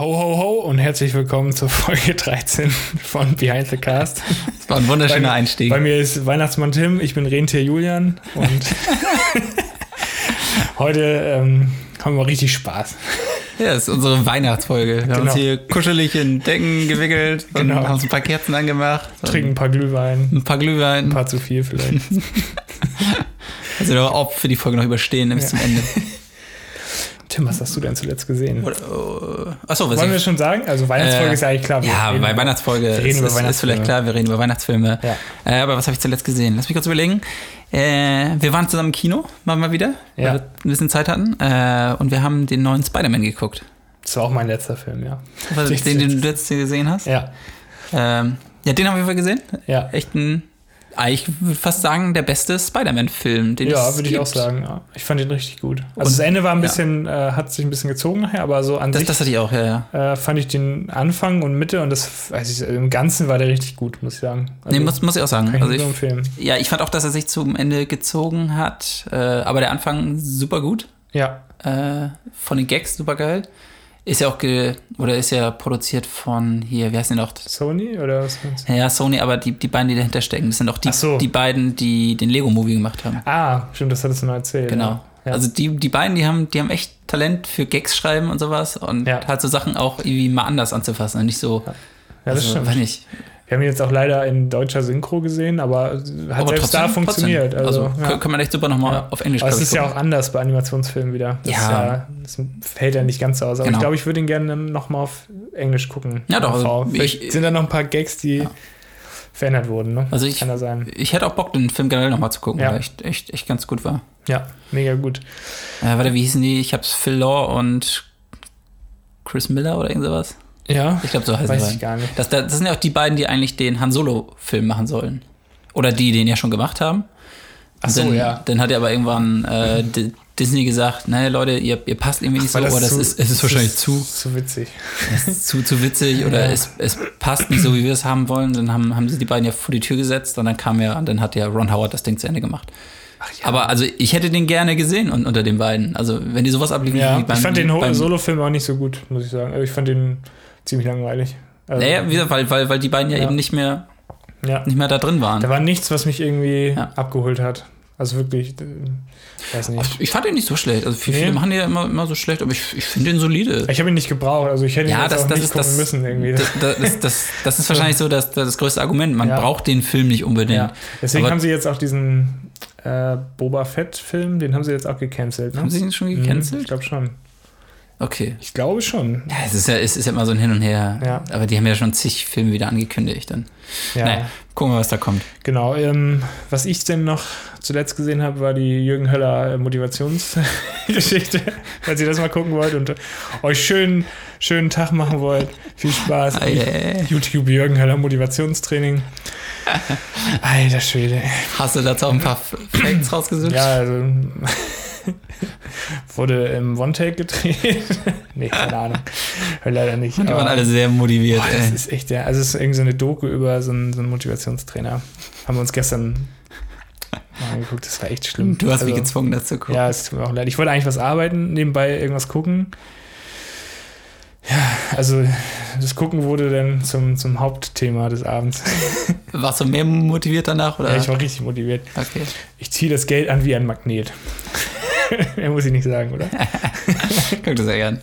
Ho, ho, ho und herzlich willkommen zur Folge 13 von Behind the Cast. Das war ein wunderschöner bei, Einstieg. Bei mir ist Weihnachtsmann Tim, ich bin Rentier Julian und heute ähm, haben wir richtig Spaß. Ja, das ist unsere Weihnachtsfolge. Wir Genau. haben uns hier kuschelig in Decken gewickelt und Genau. haben uns ein paar Kerzen angemacht. Trinken ein paar Glühwein, ein paar Glühwein. ein paar zu viel vielleicht. Also auch für die Folge noch überstehen bis Ja. zum Ende. Tim, was hast du denn zuletzt gesehen? Oh, achso, was Wollen wir schon sagen? Also Weihnachtsfolge Äh, ist ja eigentlich klar. wir Ja, reden bei Weihnachtsfolge wir reden ist, über ist, ist Weihnachtsfilme. vielleicht klar, wir reden über Weihnachtsfilme. Ja. Äh, aber was habe ich zuletzt gesehen? Lass mich kurz überlegen. Äh, wir waren zusammen im Kino, mal mal wieder, Ja. weil wir ein bisschen Zeit hatten. Äh, und wir haben den neuen Spider-Man geguckt. Das war auch mein letzter Film, ja. Was, den, den du jetzt gesehen hast. Ja, Ähm, ja, den haben wir gesehen. ja. Echt ein, eigentlich würde ich fast sagen, der beste Spider-Man-Film, den Ja, würde ich auch sagen. Ja. Ich fand ihn richtig gut. Also Und- das Ende war ein ja. bisschen, äh, hat sich ein bisschen gezogen nachher, aber so an Das, sich das hatte ich auch, ja, ja. äh, fand ich den Anfang und Mitte und das, also ich, im Ganzen war der richtig gut, muss ich sagen. Also, nee, muss, muss ich auch sagen. kann ich Also ich, empfehlen. ja, ich fand auch, dass er sich zum Ende gezogen hat, äh, aber der Anfang super gut. Ja, Äh, von den Gags super geil. Ist ja auch ge oder ist ja produziert von hier, wie heißt denn noch? Sony oder was meinst du? Ja, Sony, aber die, die beiden, die dahinter stecken, das sind auch die, so. die beiden, die den Lego-Movie gemacht haben. Ah, stimmt, das hattest du noch erzählt. Genau. Ja. Also die, die beiden, die haben, die haben echt Talent für Gags schreiben und sowas und Ja. halt so Sachen auch irgendwie mal anders anzufassen und nicht so, Ja, das also, stimmt. weiß nicht. Wir haben ihn jetzt auch leider in deutscher Synchro gesehen, aber hat Aber selbst da funktioniert. trotzdem. Also, Also, ja. kann, man echt super nochmal Ja. auf Englisch Aber es ist ich, ja auch gucken. anders bei Animationsfilmen wieder. Das, Ja. Ja, das fällt ja nicht ganz so aus. Aber Genau. ich glaube, ich würde ihn gerne nochmal auf Englisch gucken. Ja, doch, also ich- sind da noch ein paar Gags, die verändert wurden. Ne? Also ich- Kann da sein. Ich hätte auch Bock, den Film generell nochmal zu gucken, weil er echt, echt, echt ganz gut war. Ja, mega gut. Äh, warte, wie hießen die? Ich hab's Phil Law und Chris Miller oder irgend sowas. Ja, Ich glaube, so heißen weiß ich gar nicht. Das, das das sind ja auch die beiden, die eigentlich den Han Solo-Film machen sollen. Oder die den ja schon gemacht haben. Ach so, dann, ja. Dann hat er aber irgendwann äh, Disney gesagt, naja Leute, ihr, ihr passt irgendwie nicht so, Weil oder das zu- ist, es ist wahrscheinlich das zu, ist zu witzig. ist zu, zu witzig oder Ja. es, es passt nicht so, wie wir es haben wollen. Dann haben, haben sie die beiden ja vor die Tür gesetzt und dann kam ja, und dann hat ja Ron Howard das Ding zu Ende gemacht. ja. Aber also ich hätte den gerne gesehen und, unter den beiden. Also wenn die sowas abliefern Ja, ich fand den Solo-Film auch nicht so gut, muss ich sagen. Also Ich fand den ziemlich langweilig. Also, Naja, wie gesagt, weil, weil, weil die beiden ja, Ja. eben nicht mehr, ja. nicht mehr da drin waren. Da war nichts, was mich irgendwie Ja. abgeholt hat. Also wirklich, äh, weiß nicht. Ich fand den nicht so schlecht. Also viele, Nee. viele machen den ja immer, immer so schlecht, aber ich, ich finde den solide. Ich habe ihn nicht gebraucht, also ich hätte ihn Ja, jetzt das, auch das nicht ist gucken das, müssen irgendwie. das, das, das, das, ist wahrscheinlich so das, das größte Argument. Man Ja. braucht den Film nicht unbedingt. ja. Deswegen Aber- haben sie jetzt auch diesen äh, Boba Fett-Film, den haben sie jetzt auch gecancelt. Ne? Haben sie ihn schon Mhm, gecancelt? Ich glaube schon. Okay. Ich glaube schon. Ja, es ist ja, es ist ja immer so ein Hin und Her. Ja. Aber die haben ja schon zig Filme wieder angekündigt. Dann. Ja, Naja, gucken wir, was da kommt. genau. Ähm, was ich denn noch zuletzt gesehen habe, war die Jürgen Höller äh, Motivationsgeschichte. Falls ihr das mal gucken wollt und euch schön, schönen Tag machen wollt. Viel Spaß. Yeah. YouTube Jürgen Höller Motivationstraining. Alter Schwede. Hast du dazu auch ein paar Facts rausgesucht? Ja, also wurde im One-Take gedreht. nee, keine Ahnung. Leider nicht. Die waren alle sehr motiviert. Boah, das ist echt der. Also es ist irgendwie so eine Doku über so einen, so einen Motivationstrainer. Haben wir uns gestern mal angeguckt. Das war echt schlimm. Du hast mich Also, gezwungen, dazu zu gucken. Ja, es tut mir auch leid. Ich wollte eigentlich was arbeiten, nebenbei irgendwas gucken. Ja, also das Gucken wurde dann zum, zum Hauptthema des Abends. Warst du mehr motiviert danach? Oder? Ja, ich war richtig motiviert. okay. Ich ziehe das Geld an wie ein Magnet. Mehr muss ich nicht sagen, oder? Guck das sehr gern.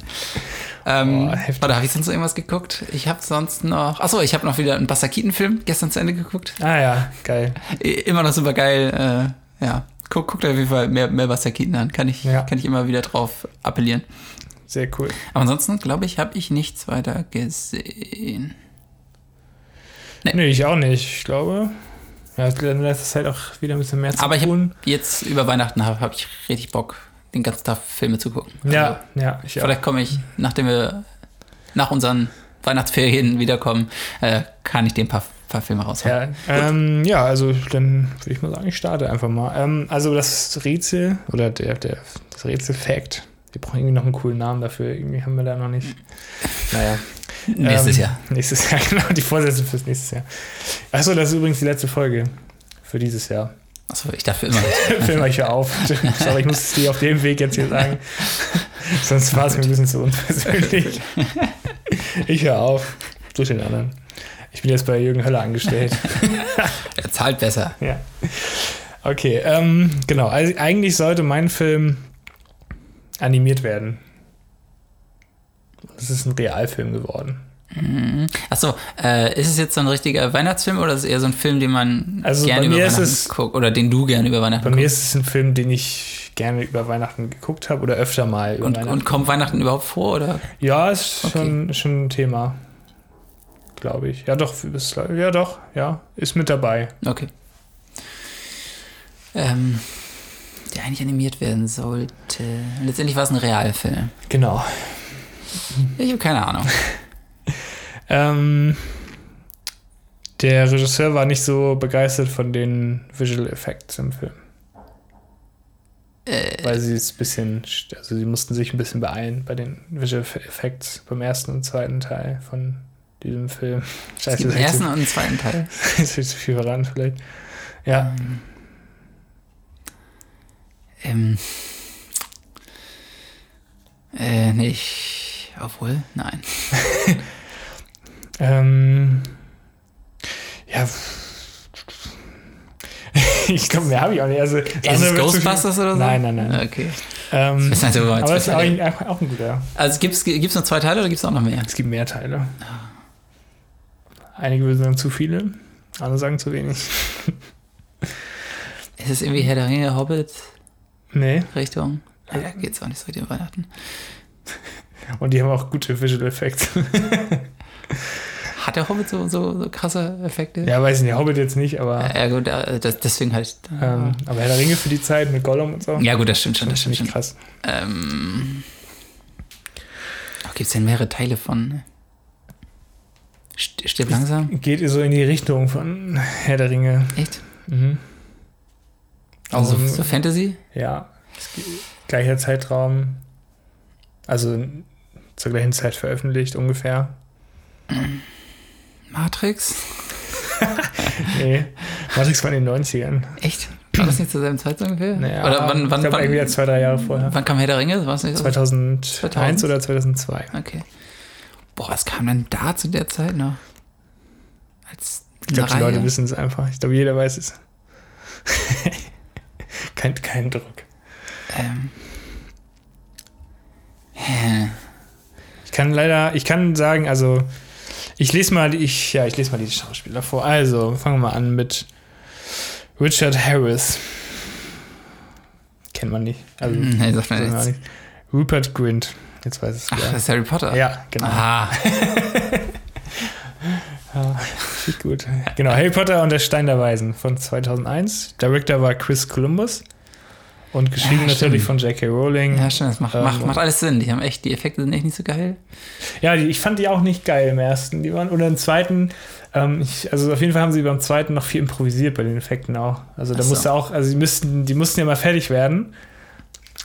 Ähm, heftig. warte, habe ich sonst noch irgendwas geguckt? Ich habe sonst noch. Achso, ich habe noch wieder einen Buster Keaton-Film gestern zu Ende geguckt. Ah ja, geil. Immer noch super geil. Äh, ja, guck, guckt auf jeden Fall mehr, mehr Keaton an. Kann ich, Ja. kann ich immer wieder drauf appellieren. Sehr cool. Aber ansonsten, glaube ich, habe ich nichts weiter gesehen. Nee. Nee, ich auch nicht. Ich glaube, ja, dann lässt es halt auch wieder ein bisschen mehr zu Aber tun. habe jetzt über Weihnachten habe hab ich richtig Bock, den ganzen Tag Filme zu gucken. Ja, ja, ich Also, vielleicht komme ich, nachdem wir nach unseren Weihnachtsferien wiederkommen, äh, kann ich den paar, paar Filme raushauen. Ja, ähm, ja, also dann würde ich mal sagen, ich starte einfach mal. Ähm, also das Rätsel oder der, der, das Rätsel-Fact, wir brauchen irgendwie noch einen coolen Namen dafür. Irgendwie haben wir da noch nicht. Naja. Nächstes ähm, Jahr. Nächstes Jahr, genau, die Vorsätze fürs nächste Jahr. Achso, das ist übrigens die letzte Folge für dieses Jahr. Achso, ich dachte immer. Film euch ja auf. Sorry, ich muss es dir auf dem Weg jetzt hier sagen. Sonst war es mir ein bisschen zu unpersönlich. ich höre auf. Such den anderen. Ich bin jetzt bei Jürgen Höller angestellt. Er zahlt besser. ja. Okay, ähm, genau. Also eigentlich sollte mein Film animiert werden. Es ist ein Realfilm geworden. Achso, äh, ist es jetzt so ein richtiger Weihnachtsfilm oder ist es eher so ein Film, den man Also gerne über mir Weihnachten es- guckt oder den du gerne über Weihnachten Bei mir guckst? ist es ein Film, den ich gerne über Weihnachten geguckt habe oder öfter mal über Und, Weihnachten. und kommt Weihnachten überhaupt vor oder? ja, ist Okay. schon, schon ein Thema. Glaube ich. Ja, doch, ist, ja, doch, ja, ist mit dabei. Okay. Ähm, der eigentlich animiert werden sollte. Letztendlich war es ein Realfilm. Genau. Ich habe keine Ahnung. Ähm, der Regisseur war nicht so begeistert von den Visual Effects im Film. Äh, Weil sie es ein bisschen, also sie mussten sich ein bisschen beeilen bei den Visual Effects beim ersten und zweiten Teil von diesem Film. Scheiße, ist ersten und zweiten Teil. jetzt zu viel verraten vielleicht. Ja, Ähm, äh, nicht. Obwohl, nein. ähm, ja. ich glaube, mehr habe ich auch nicht. Also, Ist andere es Ghostbusters oder so? Nein, nein, nein. Okay. Ähm, Das heißt, aber es ist auch ein, auch ein guter. Also gibt es nur zwei Teile oder gibt es auch noch mehr? Es gibt mehr Teile. Einige würden sagen zu viele, andere sagen zu wenig. Ist es irgendwie Herr der Ringe, Hobbit Nee, Richtung? Ja, geht's auch nicht so richtig um Weihnachten. und die haben auch gute Visual Effects. Hat der Hobbit so, so, so krasse Effekte? ja, weiß ich nicht, Hobbit jetzt nicht, aber, Ja, gut, äh, das, deswegen halt. ähm, aber Herr der Ringe für die Zeit mit Gollum und so. ja, gut, das stimmt schon. Das stimmt schon. krass. Ähm, Gibt es denn mehrere Teile von St- Stirb langsam? Geht so in die Richtung von Herr der Ringe. Echt? Mhm. Also Auch im- so Fantasy? Ja, gleicher Zeitraum. Also zur gleichen Zeit veröffentlicht ungefähr. Matrix? Nee, Matrix war in den 90ern. Echt? War das nicht zur selben Zeit so ungefähr? Naja, Oder wann, wann, ich glaube, irgendwie wann, zwei, drei Jahre vorher. wann kam Herr der Ringe? War es nicht so? 2001 2000? oder 2002. Okay. Boah, was kam denn da zu der Zeit noch? Als Ich glaube, die Leute wissen es einfach. Ich glaube, jeder weiß es. kein, kein Druck. Ähm. Hä? Ich kann leider, ich kann sagen, also ich lese mal, die- ich, ja, ich lese mal die Schauspieler vor. Also, fangen wir mal an mit Richard Harris. Kennt man nicht. Also, Hm, Nee, sagt man nicht. Rupert Grint. Jetzt weiß es Ach, das ist Harry Potter. Ja, genau. Ah, Sieht gut. Genau, Harry Potter und der Stein der Weisen von 2001. Director war Chris Columbus. Und geschrieben Ja, natürlich von J.K. Rowling. ja, stimmt, das macht, Ähm, macht, macht alles Sinn. Die haben echt, die Effekte sind echt nicht so geil. Ja, die, ich fand die auch nicht geil im ersten. Die waren, oder im zweiten, ähm, ich, also auf jeden Fall haben sie beim zweiten noch viel improvisiert bei den Effekten auch. Also da so. musste auch, also die müssten, die mussten ja mal fertig werden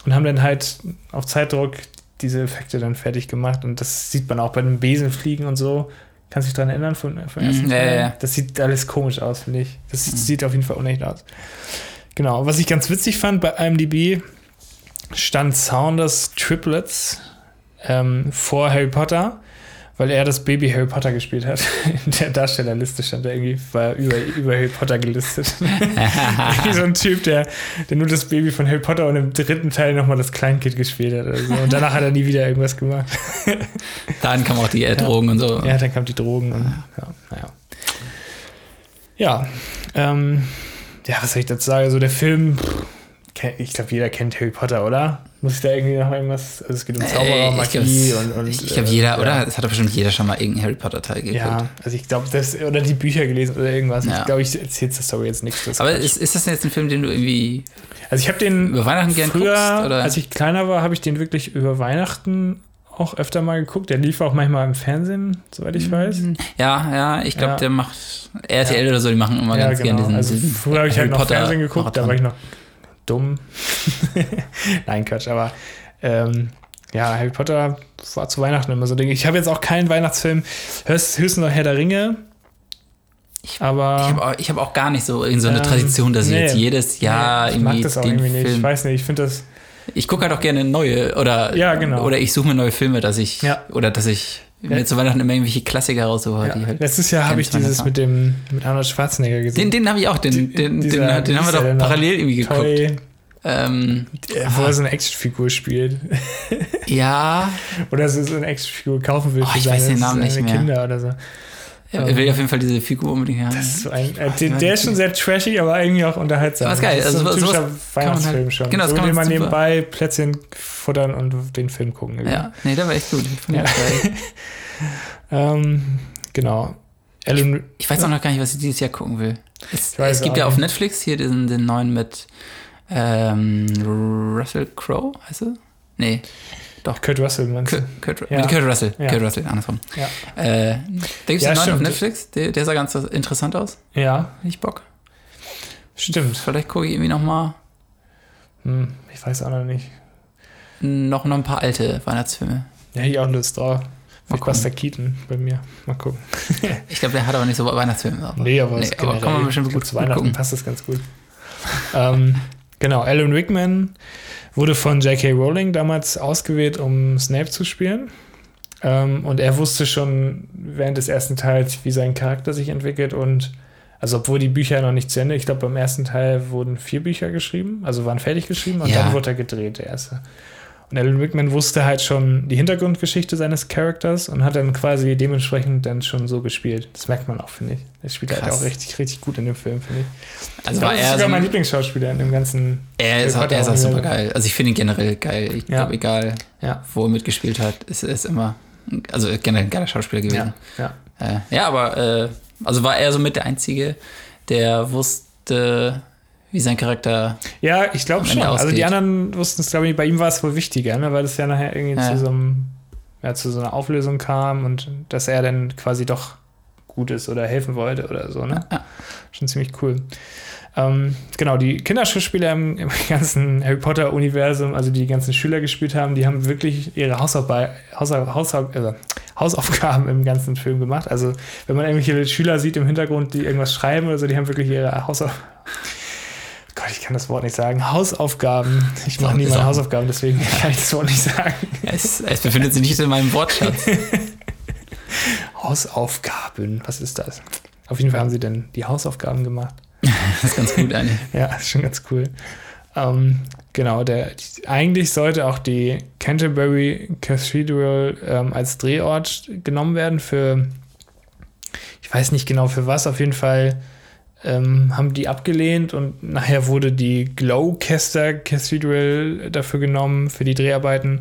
und haben dann halt auf Zeitdruck diese Effekte dann fertig gemacht. Und das sieht man auch bei den Besenfliegen und so. Kannst du dich daran erinnern von, ersten Mhm, ja, Teil? ja, ja. Das sieht alles komisch aus, finde ich. Das Mhm. sieht auf jeden Fall unecht aus. Genau. Was ich ganz witzig fand bei IMDb, stand Saunders Triplets ähm, vor Harry Potter, weil er das Baby Harry Potter gespielt hat. In der Darstellerliste stand er irgendwie, war er über, über Harry Potter gelistet. Wie so ein Typ, der, der nur das Baby von Harry Potter und im dritten Teil nochmal das Kleinkind gespielt hat. Oder so. Und danach hat er nie wieder irgendwas gemacht. Dann kamen auch die äh, Drogen und so. Ja, dann kamen die Drogen und ja, naja. Ja, ähm, ja, was soll ich dazu sagen? Also der Film, pff, ich glaube, jeder kennt Harry Potter, oder? Muss ich da irgendwie noch irgendwas? Also es geht um Zauberer, Äh, ich Magie und, und. Ich glaube, äh, jeder, ja. oder? Es hat doch bestimmt jeder schon mal irgendeinen Harry Potter-Teil geguckt. Ja, also ich glaube, das, oder die Bücher gelesen oder irgendwas. Ja. Ich glaube, ich erzähle zur Story jetzt nichts. das Aber ist, ist das jetzt ein Film, den du irgendwie also ich habe den über Weihnachten gern früher, guckst? Oder? als ich kleiner war, habe ich den wirklich über Weihnachten auch öfter mal geguckt. Der lief auch manchmal im Fernsehen, soweit ich weiß. ja, ja, ich glaube, Ja. der macht RTL oder so, die machen immer ganz gerne diesen, Also früher habe ich halt noch Potter Fernsehen geguckt, da war ich Marathon. noch dumm. Nein, Quatsch, aber ähm, ja, Harry Potter war zu Weihnachten immer so Ding. Ich habe jetzt auch keinen Weihnachtsfilm, höchst- höchstens noch Herr der Ringe. aber Ich habe auch, ich hab auch gar nicht so, so eine Ähm, Tradition, dass ich nee. jetzt jedes Jahr ich irgendwie mag das auch irgendwie nicht. Ich Film. weiß nicht, ich finde das. Ich gucke halt auch gerne neue oder Ja, genau. oder ich suche mir neue Filme, dass ich Ja. oder dass ich ja. zu Weihnachten immer irgendwelche Klassiker raussuche. Ja. Halt Letztes Jahr habe ich dieses mit dem mit Arnold Schwarzenegger gesehen. Den, den habe ich auch, den, den, den, dieser, den, haben wir doch parallel irgendwie geguckt. Toy, ähm, wo er so eine Actionfigur spielt. Ja. oder so, so eine Actionfigur kaufen will oh, für ich weiß den Namen nicht mehr. Kinder oder so. Ja, er will auf jeden Fall diese Figur unbedingt haben. Das ist so ein, äh, der, der ist schon sehr trashy, aber irgendwie auch unterhaltsam. Das ist geil. Das ist also, so ein typischer Weihnachtsfilm halt, schon. Genau, das so, kann man, man super. nebenbei Plätzchen futtern und den Film gucken. Irgendwie. Ja, nee, der war echt gut. Ich fand ja. geil. ähm, genau. Alan, ich weiß auch noch gar nicht, was ich dieses Jahr gucken will. Es, weiß es gibt auch ja auf. Netflix hier diesen den neuen mit ähm, Russell Crowe, heißt er? Nee. Doch. Kurt Russell, meinst du? Kurt, Kurt, Ja. Kurt Russell. Ja. Kurt Russell, andersrum. Ja. Äh, da gibt es einen neuen auf. Netflix. Der, der sah ganz interessant aus. Ja, ich Bock. stimmt. Vielleicht gucke ich irgendwie noch mal Hm, ich weiß auch noch nicht. noch, noch ein paar alte Weihnachtsfilme. Ja, ich auch Lust drauf. Mal Mit Buster Keaton bei mir. Mal gucken. Ich glaube, der hat aber nicht so Weihnachtsfilme. Aber, Nee, aber, nee, aber kann man bestimmt gut, zu Weihnachten gucken. passt das ganz gut. ähm, genau, Alan Rickman wurde von J.K. Rowling damals ausgewählt, um Snape zu spielen. Ähm, und er wusste schon während des ersten Teils, wie sein Charakter sich entwickelt und also obwohl die Bücher noch nicht zu Ende, ich glaube beim ersten Teil wurden vier Bücher geschrieben, also waren fertig geschrieben und Ja. dann wurde er gedreht, der erste. Und Alan Rickman wusste halt schon die Hintergrundgeschichte seines Charakters und hat dann quasi dementsprechend dann schon so gespielt. Das merkt man auch, finde ich. Er spielt halt Krass. auch richtig, richtig gut in dem Film, finde ich. Also war das ist er sogar so mein ein, Lieblingsschauspieler in dem ganzen. er ist, auch, er ist auch super geil. Also ich finde ihn generell geil. Ich Ja. glaube, egal, Ja. wo er mitgespielt hat, ist er immer, also generell ein geiler Schauspieler gewesen. Ja. ja. Äh, ja, aber äh, also war er so mit der Einzige, der wusste, wie sein Charakter. Ja, ich glaube schon. Ende Also die ausgeht. anderen wussten es, glaube ich, bei ihm war es wohl wichtiger, ne? weil das ja nachher irgendwie Ja. zu so einem, ja, zu so einer Auflösung kam und dass er dann quasi doch gut ist oder helfen wollte oder so, ne? Ja. Schon ziemlich cool. Ähm, genau, die Kinderschauspieler im, im ganzen Harry Potter-Universum, also die ganzen Schüler gespielt haben, die haben wirklich ihre Hausarbeit, Hausa, Hausa, äh, Hausaufgaben im ganzen Film gemacht. Also, wenn man irgendwelche Schüler sieht im Hintergrund, die irgendwas schreiben oder so, die haben wirklich ihre Hausaufgaben. Gott, ich kann das Wort nicht sagen. Hausaufgaben. Ich mache nie meine Hausaufgaben, deswegen kann ich das Wort nicht sagen. Es, es befindet sich nicht in meinem Wortschatz. Hausaufgaben, was ist das? Auf jeden Fall haben sie dann die Hausaufgaben gemacht. Das ist ganz gut eigentlich. Ja, ist schon ganz cool. Ähm, genau, der, eigentlich sollte auch die Canterbury Cathedral ähm, als Drehort genommen werden für, ich weiß nicht genau für was, auf jeden Fall ähm, haben die abgelehnt und nachher wurde die Gloucester Cathedral dafür genommen für die Dreharbeiten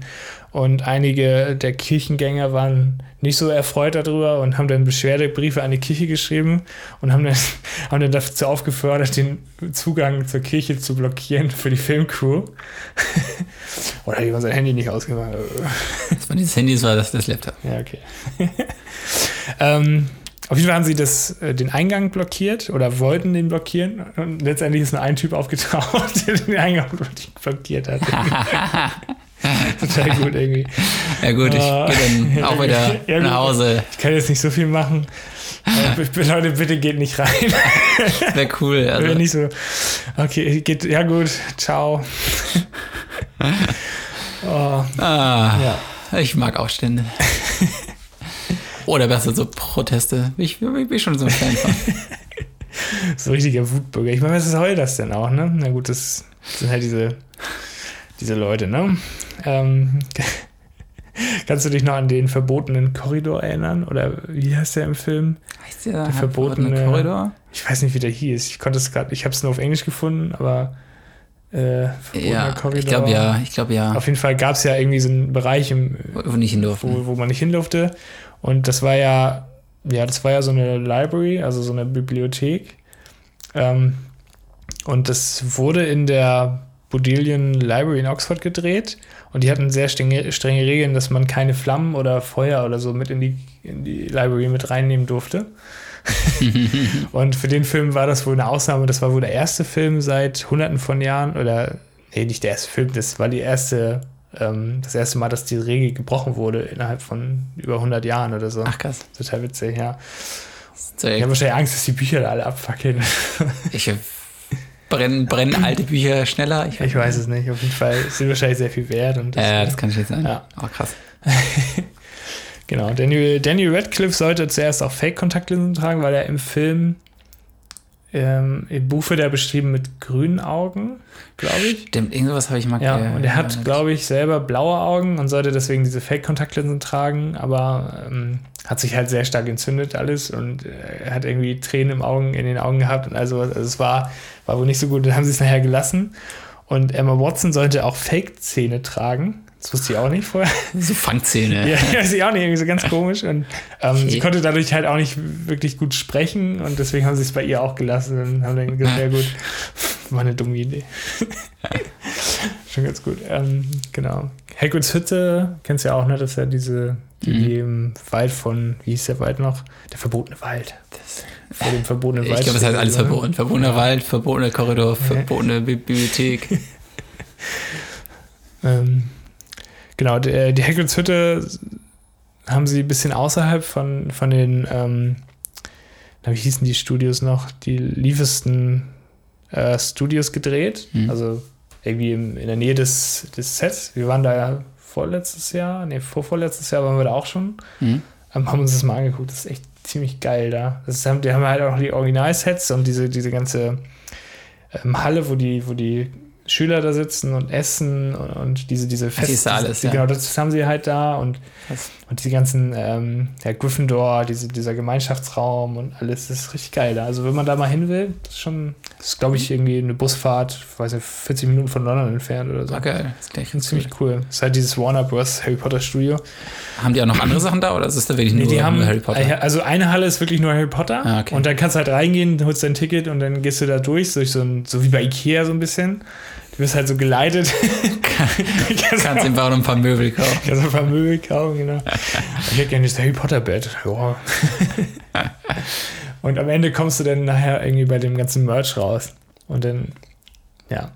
und einige der Kirchengänger waren nicht so erfreut darüber und haben dann Beschwerdebriefe an die Kirche geschrieben und haben dann, haben dann dazu aufgefordert, den Zugang zur Kirche zu blockieren für die Filmcrew. Oder hat jemand sein Handy nicht ausgemacht? Das war dieses Handy, das war das, das Laptop. Ja, okay. ähm, auf jeden Fall haben sie das, äh, den Eingang blockiert oder wollten den blockieren. Und letztendlich ist nur ein Typ aufgetaucht, der den Eingang blockiert hat. Total gut irgendwie. Ja gut, ich Ah. gehe dann auch wieder Ja, nach Hause. Ich kann jetzt nicht so viel machen. B- Leute, bitte geht nicht rein. Wäre cool. Also, nicht so, okay, geht, ja gut, ciao. oh, ah, ja. ich mag Aufstände. Oder besser so Proteste. Ich bin ich schon so ein Fan von. So richtiger Wutbürger. Ich meine, was soll das denn auch, ne? Na gut, das sind halt diese, diese Leute, ne? Ähm, kannst du dich noch an den verbotenen Korridor erinnern? Oder wie heißt der im Film? Heißt der, Der verbotene- Korridor? Ich weiß nicht, wie der hieß. Ich konnte es gerade, ich habe es nur auf Englisch gefunden, aber äh, verbotener Ja, Korridor. ich glaube ja, ich glaube ja. Auf jeden Fall gab es ja irgendwie so einen Bereich, im, Wo wo, wo man nicht hin durfte. Und das war ja, ja, das war ja so eine Library, also so eine Bibliothek. Ähm, und das wurde in der Bodleian Library in Oxford gedreht. Und die hatten sehr strenge, strenge Regeln, dass man keine Flammen oder Feuer oder so mit in die, in die Library mit reinnehmen durfte. und für den Film war das wohl eine Ausnahme. Das war wohl der erste Film seit hunderten von Jahren. Oder, nee, nicht der erste Film, das war die erste, ähm, das erste Mal, dass die Regel gebrochen wurde innerhalb von über 100 Jahren oder so. Ach krass. Total witzig, ja. Ich habe wahrscheinlich Angst, dass die Bücher da alle abfackeln. ich brennen, brennen alte Bücher schneller. Ich, ich weiß es nicht. Auf jeden Fall sind wahrscheinlich sehr viel wert. Und Ja, das kann ich jetzt sagen. Ja. Oh, krass. Genau, Daniel, Daniel Radcliffe sollte zuerst auch Fake-Kontaktlinsen tragen, weil er im Film, ähm, im Buch wird er beschrieben mit grünen Augen, glaube ich. Stimmt, irgendwas habe ich mal Ja, gehört. und er hat, glaube ich, selber blaue Augen und sollte deswegen diese Fake-Kontaktlinsen tragen, aber ähm, hat sich halt sehr stark entzündet alles und äh, er hat irgendwie Tränen im Augen, in den Augen gehabt und also, also es war, war wohl nicht so gut, dann haben sie es nachher gelassen. Und Emma Watson sollte auch Fake-Zähne tragen. Das wusste ich auch nicht vorher. So Fangzähne. Ja, weiß ich auch nicht, irgendwie so ganz komisch. Und ähm, Okay. sie konnte dadurch halt auch nicht wirklich gut sprechen und deswegen haben sie es bei ihr auch gelassen und haben dann gesagt, ja gut, war eine dumme Idee. Schon ganz gut. Ähm, genau. Hagrids Hütte, kennst du ja auch, ne? Das ist ja diese, die, Mhm. die im Wald von, wie hieß der Wald noch? Der verbotene Wald. Das, Vor dem verbotenen ich Wald. glaube, das heißt alles oder? verboten. Verbotener Wald, verbotener Korridor, verbotene Bi- Bibliothek. Ähm, genau, die, die Hagrids Hütte haben sie ein bisschen außerhalb von, von den, ähm, wie hießen die Studios noch? Die Liefesten äh, Studios gedreht. Mhm. Also irgendwie im, in der Nähe des, des Sets. Wir waren da ja vorletztes Jahr, nee, vorvorletztes Jahr waren wir da auch schon. Mhm. Ähm, haben uns das mal angeguckt. Das ist echt ziemlich geil da. Das haben- die haben halt auch die Originalsets und diese, diese ganze ähm, Halle, wo die, wo die Schüler da sitzen und essen und, und diese, diese da alles, die, ja. Genau, das haben sie halt da und, Krass. Und die ganzen, ähm, ja, Gryffindor, diese, dieser Gemeinschaftsraum und alles, das ist richtig geil da. Also wenn man da mal hin will, das ist schon, das ist glaube ich irgendwie eine Busfahrt, weiß nicht, 40 Minuten von London entfernt oder so. War geil. Das ist gleich Schon ziemlich cool. Das ist halt dieses Warner Bros. Harry Potter Studio. Haben die auch noch andere Sachen da oder ist das da wirklich Nee, nur, die haben, Harry Potter? Also eine Halle ist wirklich nur Harry Potter. Ah, okay. Und dann kannst du halt reingehen, holst dein Ticket und dann gehst du da durch, durch so, ein, so wie bei Ikea so ein bisschen. Du wirst halt so geleitet. kannst Kannst ihm auch noch ein paar Möbel kaufen. kannst ein paar Möbel kaufen, genau. Ich hätte gerne das Harry Potter Bett. Ja. und am Ende kommst du dann nachher irgendwie bei dem ganzen Merch raus. Und dann, ja,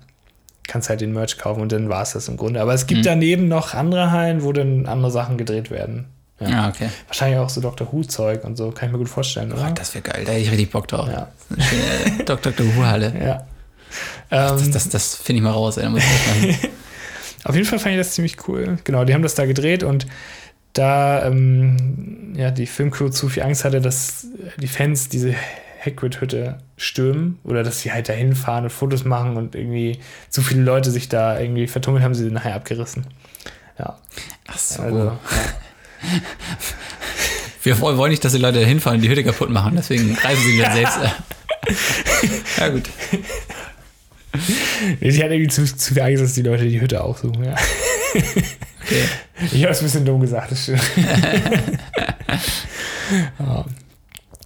kannst halt den Merch kaufen und dann war es das im Grunde. Aber es gibt Mhm. daneben noch andere Hallen, wo dann andere Sachen gedreht werden. Ja. Ja, okay. Wahrscheinlich auch so Dr. Who-Zeug und so, kann ich mir gut vorstellen, Oh, oder? das wäre geil. Da hätte ich richtig Bock drauf. Ja. Dr. Who-Halle. Ja. Ähm, Das, das, das finde ich mal raus. Ey. Da muss ich. auf jeden Fall fand ich das ziemlich cool. Genau, die haben das da gedreht und da ähm, ja, die Filmcrew zu viel Angst hatte, dass die Fans diese Hagrid-Hütte stürmen oder dass sie halt da hinfahren und Fotos machen und irgendwie zu viele Leute sich da irgendwie vertummeln, haben sie sie nachher abgerissen. Ja, Ach so. also ja. Wir wollen nicht, dass die Leute da hinfahren und die Hütte kaputt machen. Deswegen reißen sie wieder selbst. ab. ja, gut. Nee, die hat irgendwie zu, zu viel Angst, dass die Leute die Hütte aufsuchen. Ja. Okay. Ich habe es ein bisschen dumm gesagt, das stimmt.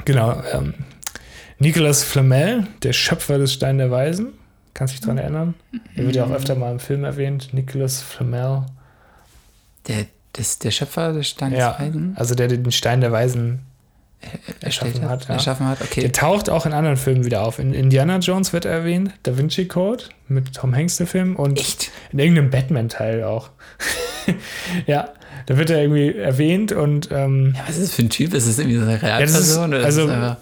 Genau. Ähm, Nicolas Flamel, der Schöpfer des Stein der Weisen, kannst du dich dran erinnern? Er wird ja auch öfter mal im Film erwähnt. Nicolas Flamel. Der, das, der Schöpfer des Steins Ja, des Weisen also der den Stein der Weisen erschaffen hat. Ja. Erschaffen hat, okay. Der taucht auch in anderen Filmen wieder auf. In Indiana Jones wird er erwähnt, Da Vinci Code mit Tom Hanks der Film und Echt? in irgendeinem Batman-Teil auch. ja, da wird er irgendwie erwähnt und ähm, Ja, was ist das für ein Typ? Ist das irgendwie so eine ist- Realperson? oder ist also- einfach-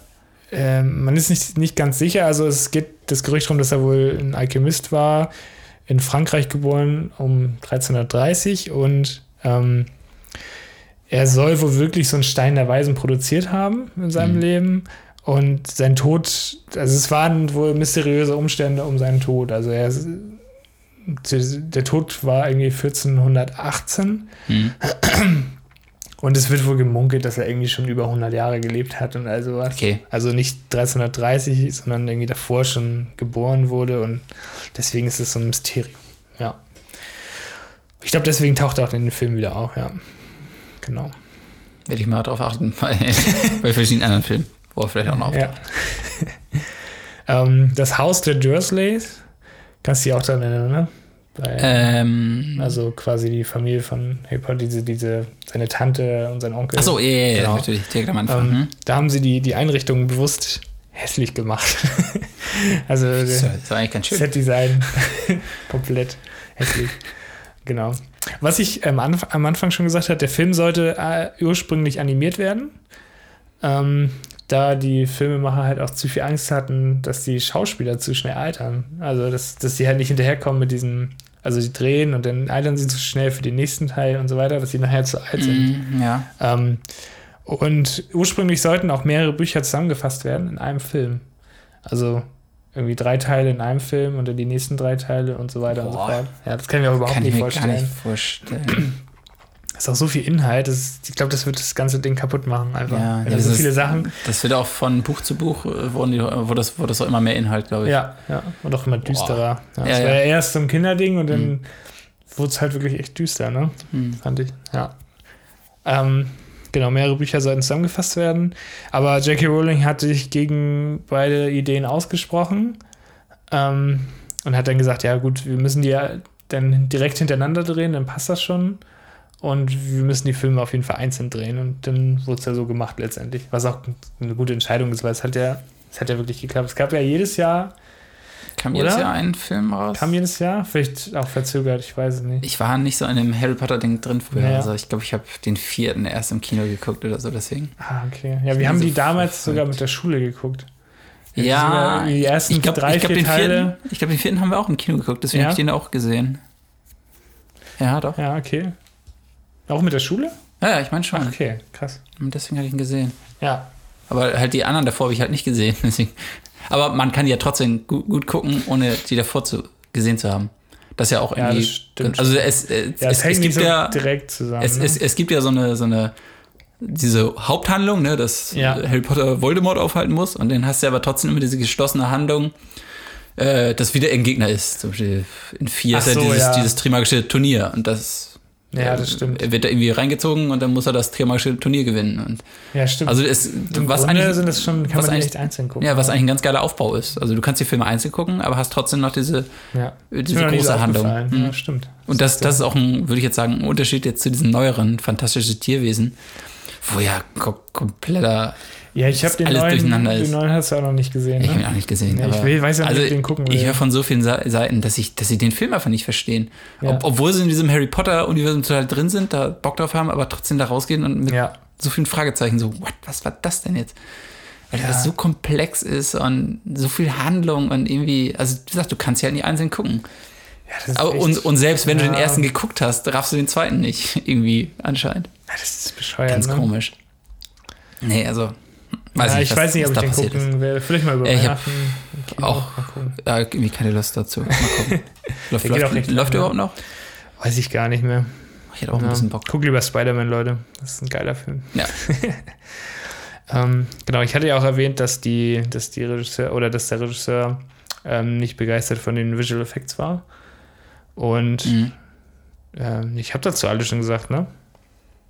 Ähm, man ist nicht, nicht ganz sicher. Also es geht das Gerücht darum, dass er wohl ein Alchemist war, in Frankreich geboren um 1330 und ähm, er soll wohl wirklich so einen Stein der Weisen produziert haben in seinem Mhm. Leben. Und sein Tod, also es waren wohl mysteriöse Umstände um seinen Tod. Also er der Tod war irgendwie 1418 Hm. und es wird wohl gemunkelt, dass er irgendwie schon über 100 Jahre gelebt hat und all sowas. Okay. Also nicht 1330, sondern irgendwie davor schon geboren wurde und deswegen ist es so ein Mysterium. Ja. Ich glaube, deswegen taucht er auch in den Film wieder auf, ja. Genau. Werde ich mal drauf achten bei, bei verschiedenen anderen Filmen, wo er vielleicht auch noch Ja. ähm, das Haus der Dursleys, kannst du dich auch daran erinnern, ne? Bei, Ähm, also quasi die Familie von Potter, diese, diese, seine Tante und sein Onkel. Achso, ja, ja, ja, Genau. natürlich, direkt am Anfang. Ähm, hm? Da haben sie die, die Einrichtung bewusst hässlich gemacht. also der Das ist eigentlich ganz schön. Set-Design komplett hässlich. Genau. Was ich ähm, anf am Anfang schon gesagt habe, der Film sollte äh, ursprünglich animiert werden. Ähm, da die Filmemacher halt auch zu viel Angst hatten, dass die Schauspieler zu schnell altern. Also, dass, dass sie halt nicht hinterherkommen mit diesem Also sie drehen und dann altern sie zu schnell für den nächsten Teil und so weiter, dass sie nachher zu alt sind. Mhm, ja. Ähm, und ursprünglich sollten auch mehrere Bücher zusammengefasst werden in einem Film. Also irgendwie drei Teile in einem Film und dann die nächsten drei Teile und so weiter und so Boah. fort. Ja, das kann ich mir auch überhaupt Kann ich nicht mir gar vorstellen. nicht vorstellen. Das ist auch so viel Inhalt. Ist, ich glaube, das wird das ganze Ding kaputt machen einfach. Ja, ja, so das viele ist- Sachen. Das wird auch von Buch zu Buch, äh, wurden die, wo das, wo das auch immer mehr Inhalt, glaube ich. Ja, ja. Und auch immer düsterer. Ja, Ja, das war ja. ja erst so ein Kinderding und dann Mhm. wurde es halt wirklich echt düster, ne? Hm. Fand ich. Ja. Ähm, genau, mehrere Bücher sollten zusammengefasst werden. Aber J.K. Rowling hat sich gegen beide Ideen ausgesprochen ähm, und hat dann gesagt, ja gut, wir müssen die ja dann direkt hintereinander drehen, dann passt das schon. Und wir müssen die Filme auf jeden Fall einzeln drehen. Und dann wurde es ja so gemacht letztendlich. Was auch eine gute Entscheidung ist, weil es hat ja, es hat ja wirklich geklappt. Es gab ja jedes Jahr, Kam jedes? Jahr ein Film raus? kam jedes Jahr, vielleicht auch verzögert, ich weiß es nicht. ich war nicht so in dem Harry Potter-Ding drin früher. Ja. Also ich glaube, ich habe den vierten erst im Kino geguckt oder so, deswegen. Ah, okay. Ja, Ich wir haben so die damals verfolgt. sogar mit der Schule geguckt. Ja, Ja, die ersten ich glaube, drei, glaub, vier den Teile. vierten, ich glaube, den vierten haben wir auch im Kino geguckt, deswegen Ja? habe ich den auch gesehen. Ja, doch. Ja, okay. Auch mit der Schule? Ja, ja ich meine schon. Ach, okay, krass. Und Deswegen habe ich ihn gesehen. Ja, Aber halt die anderen davor habe ich halt nicht gesehen. Deswegen. Aber man kann die ja trotzdem gut, gut gucken, ohne die davor zu, gesehen zu haben. Das ist ja auch Ja, irgendwie. das stimmt also es, es, ja es, es, gibt so ja. direkt zusammen. Es, ne? es, gibt ja so eine, so eine diese Haupthandlung, ne, dass Ja. Harry Potter Voldemort aufhalten muss und dann hast du aber trotzdem immer diese geschlossene Handlung, äh, dass wieder ein Gegner ist. Zum Beispiel in vier Ach ist ja so, dieses, ja. dieses Trimagische Turnier und das, ja, äh, das stimmt. er wird da irgendwie reingezogen und dann muss er das Trimagische Turnier gewinnen. Und Ja, stimmt. also es, was Grunde eigentlich, sind das schon, kann was man echt einzeln gucken. ja, was eigentlich ein ganz geiler Aufbau ist. Also du kannst die Filme einzeln gucken, aber hast trotzdem noch diese, ja. Diese so große Handlung. Mhm. Ja, stimmt. Und das, das ist auch ein, würde ich jetzt sagen, ein Unterschied jetzt zu diesen neueren fantastischen Tierwesen, wo ja ko kompletter. Ja, ich habe den alles neuen, durcheinander den ist. neuen hast du auch noch nicht gesehen. Ich habe ihn Ne? auch nicht gesehen. Ja, ich will- weiß ja nicht, also ob ich den gucken will. Ich höre von so vielen Sa- Seiten, dass, ich, dass sie den Film einfach nicht verstehen. Ja. Ob, obwohl sie in diesem Harry Potter-Universum total drin sind, da Bock drauf haben, aber trotzdem da rausgehen und mit Ja. so vielen Fragezeichen so, what, was war das denn jetzt? Weil Ja. das so komplex ist und so viel Handlung und irgendwie, also wie gesagt, du kannst ja halt nicht einzeln gucken. ja, das ist und, und selbst wenn du den ersten geguckt hast, raffst du den zweiten nicht, irgendwie anscheinend. Das ist bescheuert. Ganz ne? komisch. Nee, also, weiß ja, ich was, weiß nicht, ob ich den gucken werde. Vielleicht mal über ich Weihnachten. auch-. Ja, irgendwie keine Lust dazu. Läuft auch läuft, läuft überhaupt noch? Weiß ich gar nicht mehr. Ich hätte auch ein Ja. bisschen Bock. Guck lieber Spider-Man, Leute. Das ist ein geiler Film. Ja. ähm, genau, ich hatte ja auch erwähnt, dass die, dass die Regisseur oder dass der Regisseur ähm, nicht begeistert von den Visual Effects war. Und Mhm. ähm, ich habe dazu alles schon gesagt, ne?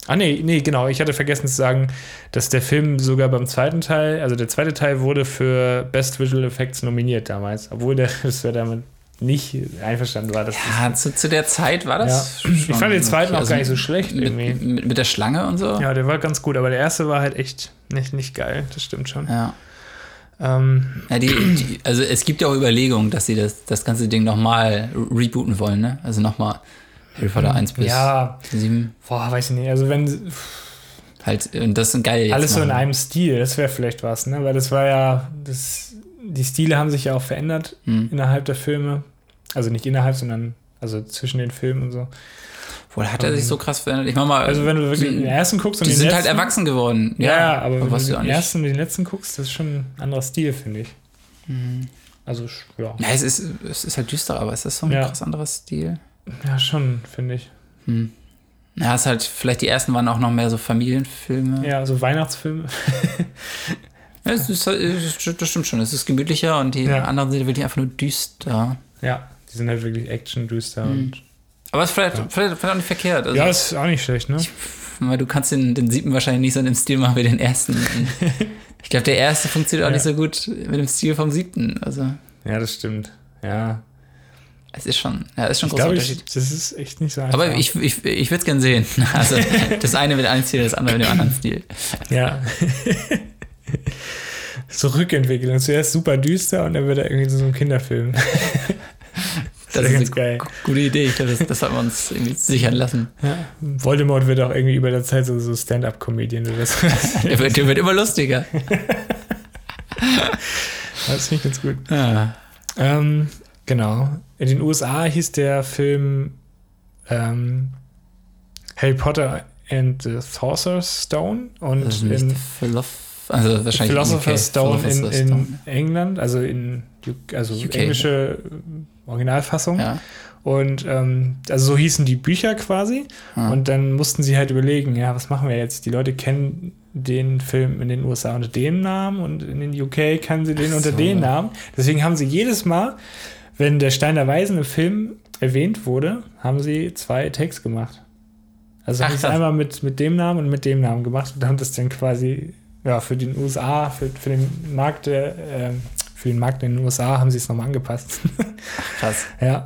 Ah, nee, nee, genau. Ich hatte vergessen zu sagen, dass der Film sogar beim zweiten Teil, also der zweite Teil wurde für Best Visual Effects nominiert damals, obwohl der Regisseur damit nicht einverstanden war. Dass Ja, zu, zu der Zeit war das. Ja. Ich fand den zweiten auch also gar nicht so schlecht mit, irgendwie. mit, mit der Schlange und so. Ja, der war ganz gut, aber der erste war halt echt nicht, nicht geil, das stimmt schon. Ja. Ähm, Ja, die, die, also es gibt ja auch Überlegungen, dass sie das, das ganze Ding nochmal rebooten wollen, ne? Also nochmal Harry Potter 1 bis ja, 7. boah, weiß ich nicht. Also wenn Halt, und das sind geil jetzt. alles so in machen. einem Stil, das wäre vielleicht was, ne? Weil das war ja, das, die Stile haben sich ja auch verändert Hm. innerhalb der Filme. Also nicht innerhalb, sondern also zwischen den Filmen und so. Wohl hat er sich so krass verändert. Ich mach mal, Also wenn du wirklich die, den ersten guckst und die den sind letzten, halt erwachsen geworden. Ja, ja, aber wenn was du den ersten und den letzten guckst, das ist schon ein anderer Stil, finde ich. Also ja, Ja, es ist, es ist halt düster, aber es ist so ein Ja. krass anderer Stil. Ja schon, finde ich. Hm. Ja, es ist halt, vielleicht die ersten waren auch noch mehr so Familienfilme. Ja, so Weihnachtsfilme. Ja, es ist, halt- es ist- das stimmt schon. Es ist gemütlicher und die Ja. anderen sind wirklich einfach nur düster. Ja, die sind halt wirklich action-düster. Mhm. und Aber es ist vielleicht, Ja. vielleicht, vielleicht auch nicht verkehrt. Also, Ja, ist auch nicht schlecht, ne? weil du kannst den, den siebten wahrscheinlich nicht so in dem Stil machen wie den ersten. ich glaube, der erste funktioniert auch Ja. nicht so gut mit dem Stil vom siebten. Also Ja, das stimmt. Ja. Es ist schon, ja, ist schon ein großer Unterschied. ich, das ist echt nicht so einfach. Aber ich, ich, ich würde es gerne sehen. Also das eine mit einem Stil, das andere mit dem anderen Stil. Ja. so Rückentwicklung. Zuerst super düster und dann wird er irgendwie so ein Kinderfilm. Das wär ist ganz geil. gu- gute Idee. Ich glaube, das, das sollten wir uns irgendwie sichern lassen. Ja. Voldemort wird auch irgendwie über der Zeit so, so Stand-up-Comedian oder so. Der wird, der wird immer lustiger. Das finde ich ganz gut. Ja. Ähm, genau. In den USA hieß der Film ähm, Harry Potter and the Sorcerer's Stone und nicht in Philosoph also wahrscheinlich Philosopher's. Stone in, in Stone. England, also in also UK. englische Originalfassung. Ja. Und ähm, also so hießen die Bücher quasi. Ah. Und dann mussten sie halt überlegen, ja, was machen wir jetzt? Die Leute kennen den Film in den USA unter dem Namen und in den UK kennen sie den Ach unter so. dem Namen. Deswegen haben sie jedes Mal, wenn der Stein der Weisen im Film erwähnt wurde, haben sie zwei Tags gemacht. Also Ach, haben sie es einmal mit, mit dem Namen und mit dem Namen gemacht und haben das dann quasi ja, für den USA, für, für den Markt der, ähm, für den Markt in den USA haben sie es nochmal angepasst. Krass. Ja.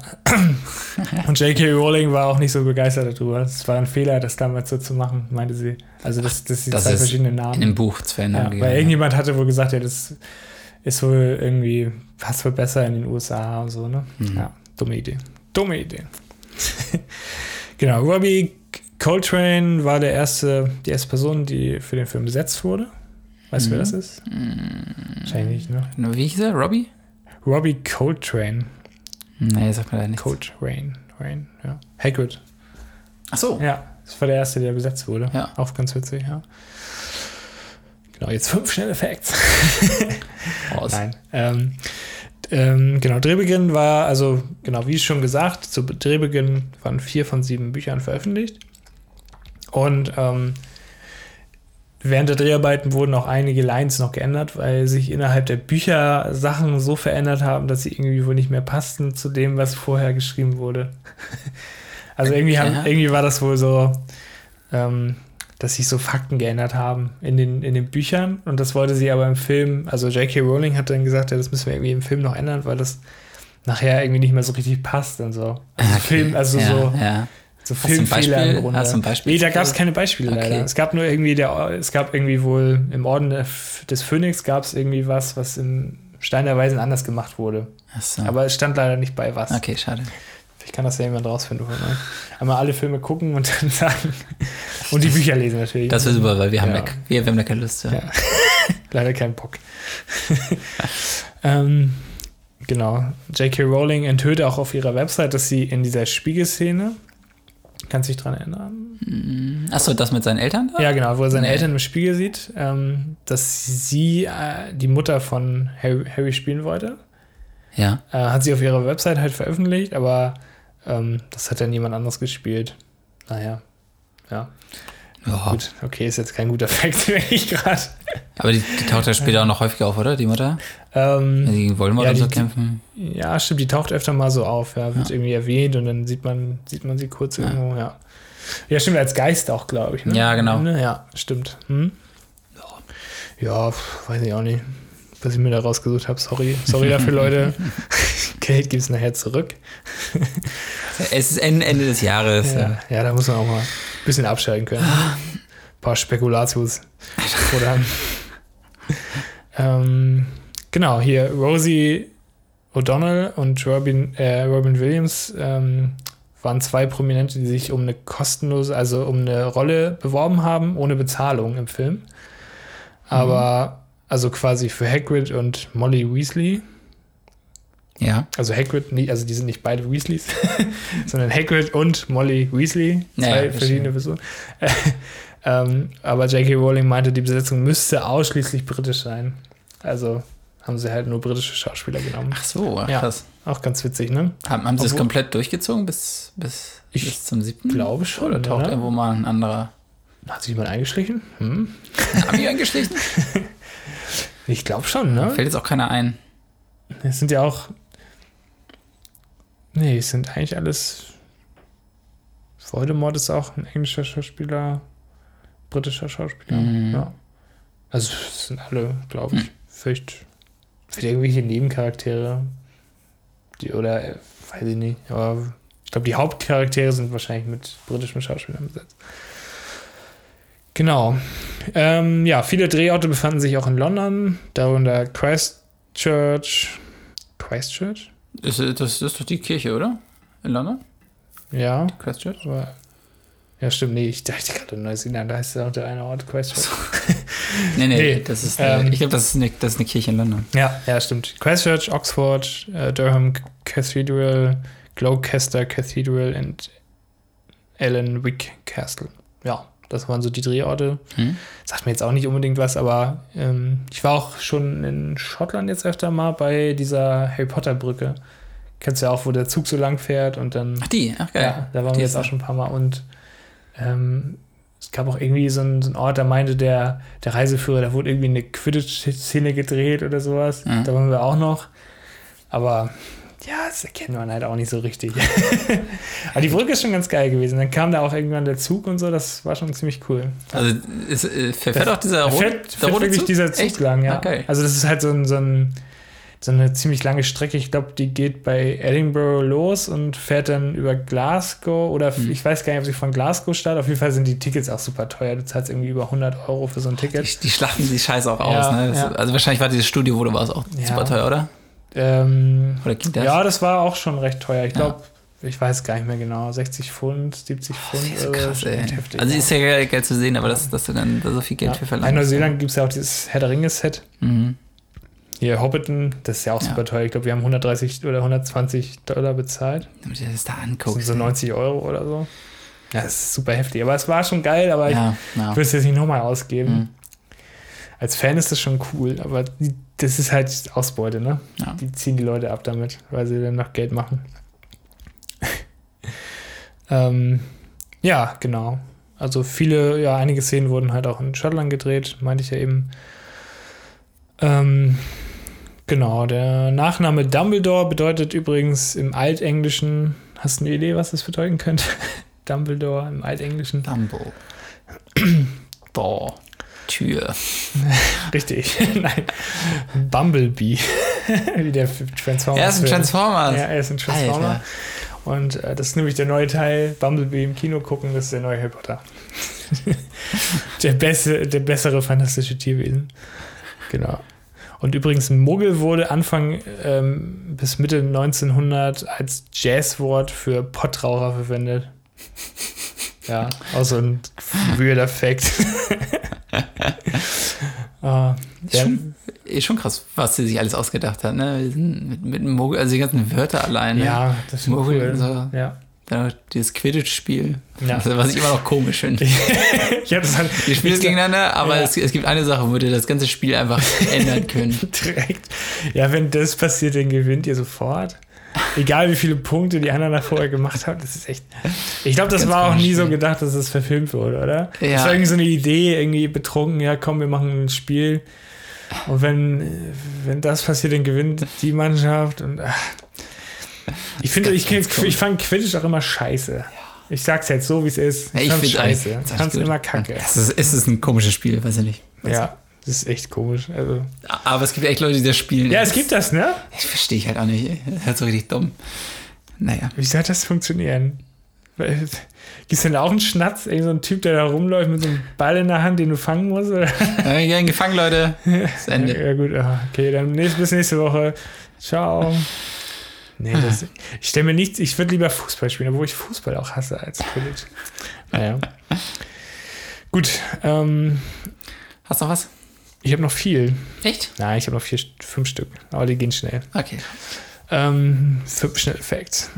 Und J.K. Rowling war auch nicht so begeistert darüber. Es war ein Fehler, das damals so zu machen, meinte sie. Also, sie Das zwei ist verschiedene In Namen. dem Buch zu verändern ja, weil irgendjemand hatte wohl gesagt, ja, das ist wohl irgendwie, passt wohl besser in den USA und so, ne? Mhm. Ja, dumme Idee. Dumme Idee. genau, Robbie Coltrane war der erste, die erste Person, die für den Film besetzt wurde. Weißt du, wer Mhm. das ist? Wahrscheinlich nicht, ne? Wie hieß er? Robbie? Robbie Coltrane. Nee, sagt mir leider nichts. Coltrane. Rain, ja. Hagrid. Ach so. Ja, das war der erste, der besetzt wurde. Ja. Auch ganz witzig, ja. Genau, jetzt fünf schnelle Facts. Raus. Nein. Ähm, ähm, genau, Drehbeginn war, also, genau, wie schon gesagt, zu Drehbeginn waren vier von sieben Büchern veröffentlicht. Und ähm, während der Dreharbeiten wurden auch einige Lines noch geändert, weil sich innerhalb der Bücher Sachen so verändert haben, dass sie irgendwie wohl nicht mehr passten zu dem, was vorher geschrieben wurde. also irgendwie, haben, Ja. irgendwie war das wohl so, ähm, dass sich so Fakten geändert haben in den, in den Büchern und das wollte sie aber im Film, also J.K. Rowling hat dann gesagt, ja, das müssen wir irgendwie im Film noch ändern, weil das nachher irgendwie nicht mehr so richtig passt und so. Also Okay. Film, also ja, so, Ja. so Filmfehler im Grunde. Hast du ein Beispiel? Nee, da gab es keine Beispiele Okay. leider. Es gab nur irgendwie der, es gab irgendwie wohl im Orden des Phönix gab es irgendwie was, was im Stein der Weisen anders gemacht wurde. So. Aber es stand leider nicht bei was. okay, schade. Vielleicht kann das ja jemand rausfinden von euch. Einmal alle Filme gucken und dann sagen. Und die Bücher lesen natürlich. Das wäre super, weil wir haben, Ja. da, wir, wir haben da keine Lust. Ja. Ja. Leider kein Bock. ähm, genau. J.K. Rowling enthüllte auch auf ihrer Website, dass sie in dieser Spiegelszene, kannst du dich dran erinnern? Achso, das mit seinen Eltern? da? Ja, genau, wo er seine Nee. Eltern im Spiegel sieht, ähm, dass sie äh, die Mutter von Harry, Harry spielen wollte. Ja. Äh, hat sie auf ihrer Website halt veröffentlicht, aber ähm, das hat dann jemand anderes gespielt. Naja, ja. Ja. Gut, okay, ist jetzt kein guter Fact, denke ich gerade. Aber die, die taucht ja später auch noch häufiger auf, oder? Die Mutter? Ähm, Wenn sie gegen Voldemort Ja, so kämpfen. Ja, stimmt, die taucht öfter mal so auf, ja, wird Ja. irgendwie erwähnt und dann sieht man, sieht man sie kurz Ja. irgendwo, ja. Ja, stimmt, als Geist auch, glaube ich. Ne? Ja, genau. Ja, stimmt. Hm? Ja, pf, weiß ich auch nicht, was ich mir da rausgesucht habe. Sorry, sorry dafür, Leute. Geld gibt es nachher zurück. Es ist Ende, Ende des Jahres. Ja. Ja, ja, da muss man auch mal ein bisschen abschalten können. Ein paar Spekulatius. Oder, ähm, genau, hier Rosie O'Donnell und Robin, äh, Robin Williams ähm, waren zwei Prominente, die sich um eine kostenlose, also um eine Rolle beworben haben, ohne Bezahlung im Film. Aber, also quasi für Hagrid und Molly Weasley. ja. Also Hagrid, also die sind nicht beide Weasleys, sondern Hagrid und Molly Weasley, zwei ja, verschiedene Personen. ähm, aber J.K. Rowling meinte, die Besetzung müsste ausschließlich britisch sein. Also haben sie halt nur britische Schauspieler genommen. Ach so, ach, Ja. krass. Auch ganz witzig, ne? Haben, haben sie es komplett durchgezogen bis, bis, Ich bis zum siebten? glaube schon, Oder taucht oder? irgendwo mal ein anderer Hat sich jemand eingeschlichen? Hm? Ami eingeschlichen? Ich glaube schon, ne? Fällt jetzt auch keiner ein. Es sind ja auch. Nee, es sind eigentlich alles. Voldemort ist auch ein englischer Schauspieler, britischer Schauspieler. Mhm. Ja. Also es sind alle, glaube ich, vielleicht, vielleicht irgendwelche Nebencharaktere. Die, oder weiß ich nicht. Aber ich glaube, die Hauptcharaktere sind wahrscheinlich mit britischen Schauspielern besetzt. Genau. Ähm, ja, viele Drehorte befanden sich auch in London, darunter Christchurch. Christchurch? Das, das, das ist doch die Kirche, oder? In London? Ja, Christchurch? aber. Ja, stimmt, nee, ich dachte gerade in Neuseeland, da heißt ja auch der eine Ort Christchurch. Nee, nee, Nee, das ist, ähm, äh, ich glaube, das, ist eine- das ist eine Kirche in London. Ja, ja, stimmt. Christchurch, Oxford, äh, Durham Cathedral, Gloucester Cathedral und Allenwick Castle. Ja, das waren so die Drehorte. Hm? Sagt mir jetzt auch nicht unbedingt was, aber ähm, ich war auch schon in Schottland jetzt öfter mal bei dieser Harry Potter Brücke. Kennst du ja auch, wo der Zug so lang fährt und dann. Ach, die, ach geil. Ja, da waren wir jetzt auch schon ein paar Mal und ähm, es gab auch irgendwie so einen, so einen Ort, da meinte der, der Reiseführer, da wurde irgendwie eine Quidditch-Szene gedreht oder sowas. Mhm. Da waren wir auch noch. Aber ja, das erkennt man halt auch nicht so richtig. Aber die Brücke ist schon ganz geil gewesen. Dann kam da auch irgendwann der Zug und so, das war schon ziemlich cool. Also ist, äh, verfährt auch dieser rote, fährt, fährt rote wirklich Zug? dieser Zug Echt? lang, ja. Geil. Also das ist halt so, ein, so, ein, so eine ziemlich lange Strecke. Ich glaube, die geht bei Edinburgh los und fährt dann über Glasgow oder Hm. ich weiß gar nicht, ob sie von Glasgow startet. Auf jeden Fall sind die Tickets auch super teuer. Du zahlst irgendwie über 100 Euro für so ein Ticket. Die, die schlachten die Scheiße auch Ja, aus. Ne? Das, ja. Also wahrscheinlich war dieses Studio, wo du warst, auch Ja. super teuer, oder? Ähm, Oder ging das? ja, das war auch schon recht teuer. Ich Ja. glaube, ich weiß gar nicht mehr genau. 60 Pfund, 70 Pfund. Das ist so krass, ey. Heftig, also ja. ist ja geil, geil zu sehen, aber dass, dass du dann da so viel Geld ja. für In verlangst. Neuseeland gibt es ja auch dieses Herr der Ringe-Set. Mhm. Hier Hobbiton, das ist ja auch Ja. super teuer. Ich glaube, wir haben 130 oder 120 Dollar bezahlt. Damit du das da Das sind anguckst. so 90 Euro oder so. Ja, das ist super heftig. Aber es war schon geil, aber ja, ich ja. würde es jetzt nicht nochmal ausgeben. Mhm. Als Fan ist das schon cool, aber die, das ist halt Ausbeute, ne? Ja. Die ziehen die Leute ab damit, weil sie dann noch Geld machen. ähm, ja, genau. Also viele, ja, einige Szenen wurden halt auch in Schottland gedreht, meinte ich ja eben. Ähm, genau, der Nachname Dumbledore bedeutet übrigens im Altenglischen, hast du eine Idee, was das bedeuten könnte? Dumbledore im Altenglischen. Dumbo. Boah. Tür. Richtig. Nein. Bumblebee. Wie der Transformers. Er ist ein Transformers. Ja, er ist ein Transformer. Alter. Und äh, das ist nämlich der neue Teil. Bumblebee im Kino gucken, das ist der neue Harry Potter. der, beste, der bessere fantastische Tierwesen. Genau. Und übrigens, Muggel wurde Anfang ähm, bis Mitte 1900 als Jazzwort für Pottraucher verwendet. Ja, auch so ein weirder Fact. Ah, Ist schon, ist schon krass, was sie sich alles ausgedacht hat. Ne? Mit, mit dem Mogul, also die ganzen Wörter alleine. ja, das ist Muggel cool. so. Ja. Dann noch dieses Quidditch-Spiel. Ja. Also, was ich immer noch komisch finde. Ich hab das Wir spielen ich- gegeneinander, aber Ja. es, es gibt eine Sache, wo wir das ganze Spiel einfach ändern können. direkt. Ja, wenn das passiert, dann gewinnt ihr sofort. Egal wie viele Punkte die anderen da vorher gemacht haben, das ist echt. Ich glaube, das Ganz war auch nie so gedacht, dass es verfilmt wurde, oder? Ja. Das war irgendwie so eine Idee, irgendwie betrunken, ja komm, wir machen ein Spiel. Und wenn, wenn das passiert, dann gewinnt die Mannschaft. Und ach. ich finde, ich, ich, fand Quidditch auch immer scheiße. Ich sag's jetzt so, wie es ist. Ja, ich fand's scheiße. Ich fand's immer kacke. Es ist, es ist ein komisches Spiel, weiß ich nicht. Ja, das ist echt komisch. Also, Aber es gibt echt Leute, die das spielen. ja, es gibt das, ne? Ich verstehe ich halt auch nicht. Das ist halt so richtig dumm. Naja. Wie soll das funktionieren? Gibt es denn auch einen Schnatz? Irgend so ein Typ, der da rumläuft mit so einem Ball in der Hand, den du fangen musst? Oder? Äh, gern gefangen, Leute. Das Ende. Ja, gut, okay, dann bis nächste Woche. Ciao. Nee, das, ich stelle mir nichts, ich würde lieber Fußball spielen, obwohl ich Fußball auch hasse als Quidditch. Naja. Gut, ähm, Hast du noch was? Ich habe noch viel. Echt? Nein, ich habe noch vier, fünf Stück, aber die gehen schnell. Okay. Ähm, fünf schnelle Facts.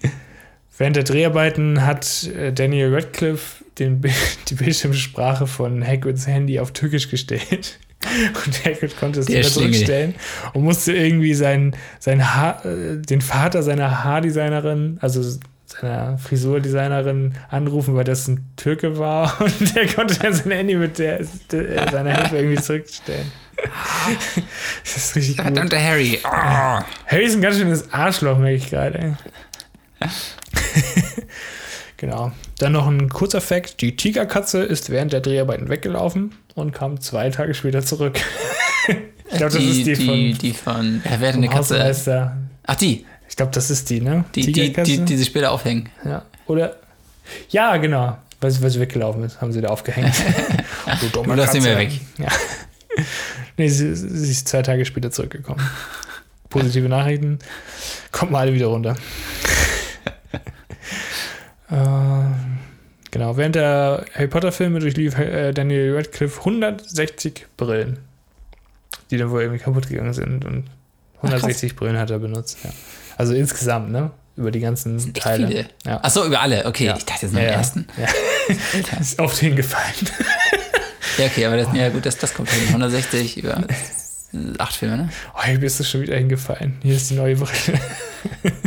Während der Dreharbeiten hat äh, Daniel Radcliffe den, die Bildschirmsprache von Hagrids Handy auf Türkisch gestellt. Und Hagrid konnte es Der wieder zurückstellen und musste irgendwie sein, sein Haar, äh, den Vater seiner Haardesignerin, also seiner Frisurdesignerin, anrufen, weil das ein Türke war. Und der konnte dann sein Handy mit der, der, seiner Hilfe irgendwie zurückstellen. Das ist richtig gut. Verdammter Harry. Oh. Harry ist ein ganz schönes Arschloch, merke ich gerade. genau. Dann noch ein kurzer Fact: Die Tigerkatze ist während der Dreharbeiten weggelaufen und kam zwei Tage später zurück. ich glaube, das ist die, die, von die von. Ja, wer hat vom eine Katze? Ach, die. Ich glaube, das ist die, ne? Die, die, die, die sich später aufhängen. ja. Oder? Ja, genau. Weil sie, weil sie weggelaufen ist, haben sie da aufgehängt. du dumme lass sie mir weg. Ja. nee, sie, sie ist zwei Tage später zurückgekommen. Positive Nachrichten. Kommt mal alle wieder runter. äh, Genau, während der Harry Potter-Filme durchlief äh, Daniel Radcliffe 160 Brillen, die dann wohl irgendwie kaputt gegangen sind. Und 160 Brillen hat er benutzt. Ja. Also insgesamt, ne? Über die ganzen Teile. viele. Ja. Achso, über alle. Okay, Ja. ich dachte jetzt nur Ja, ja. ersten. Ja. Alter. Ist auf den gefallen. Ja, okay, aber das, ja, gut, das, das kommt hin. 160 über acht Filme, ne? Oh, hier bist du schon wieder hingefallen. Hier ist die neue Brille.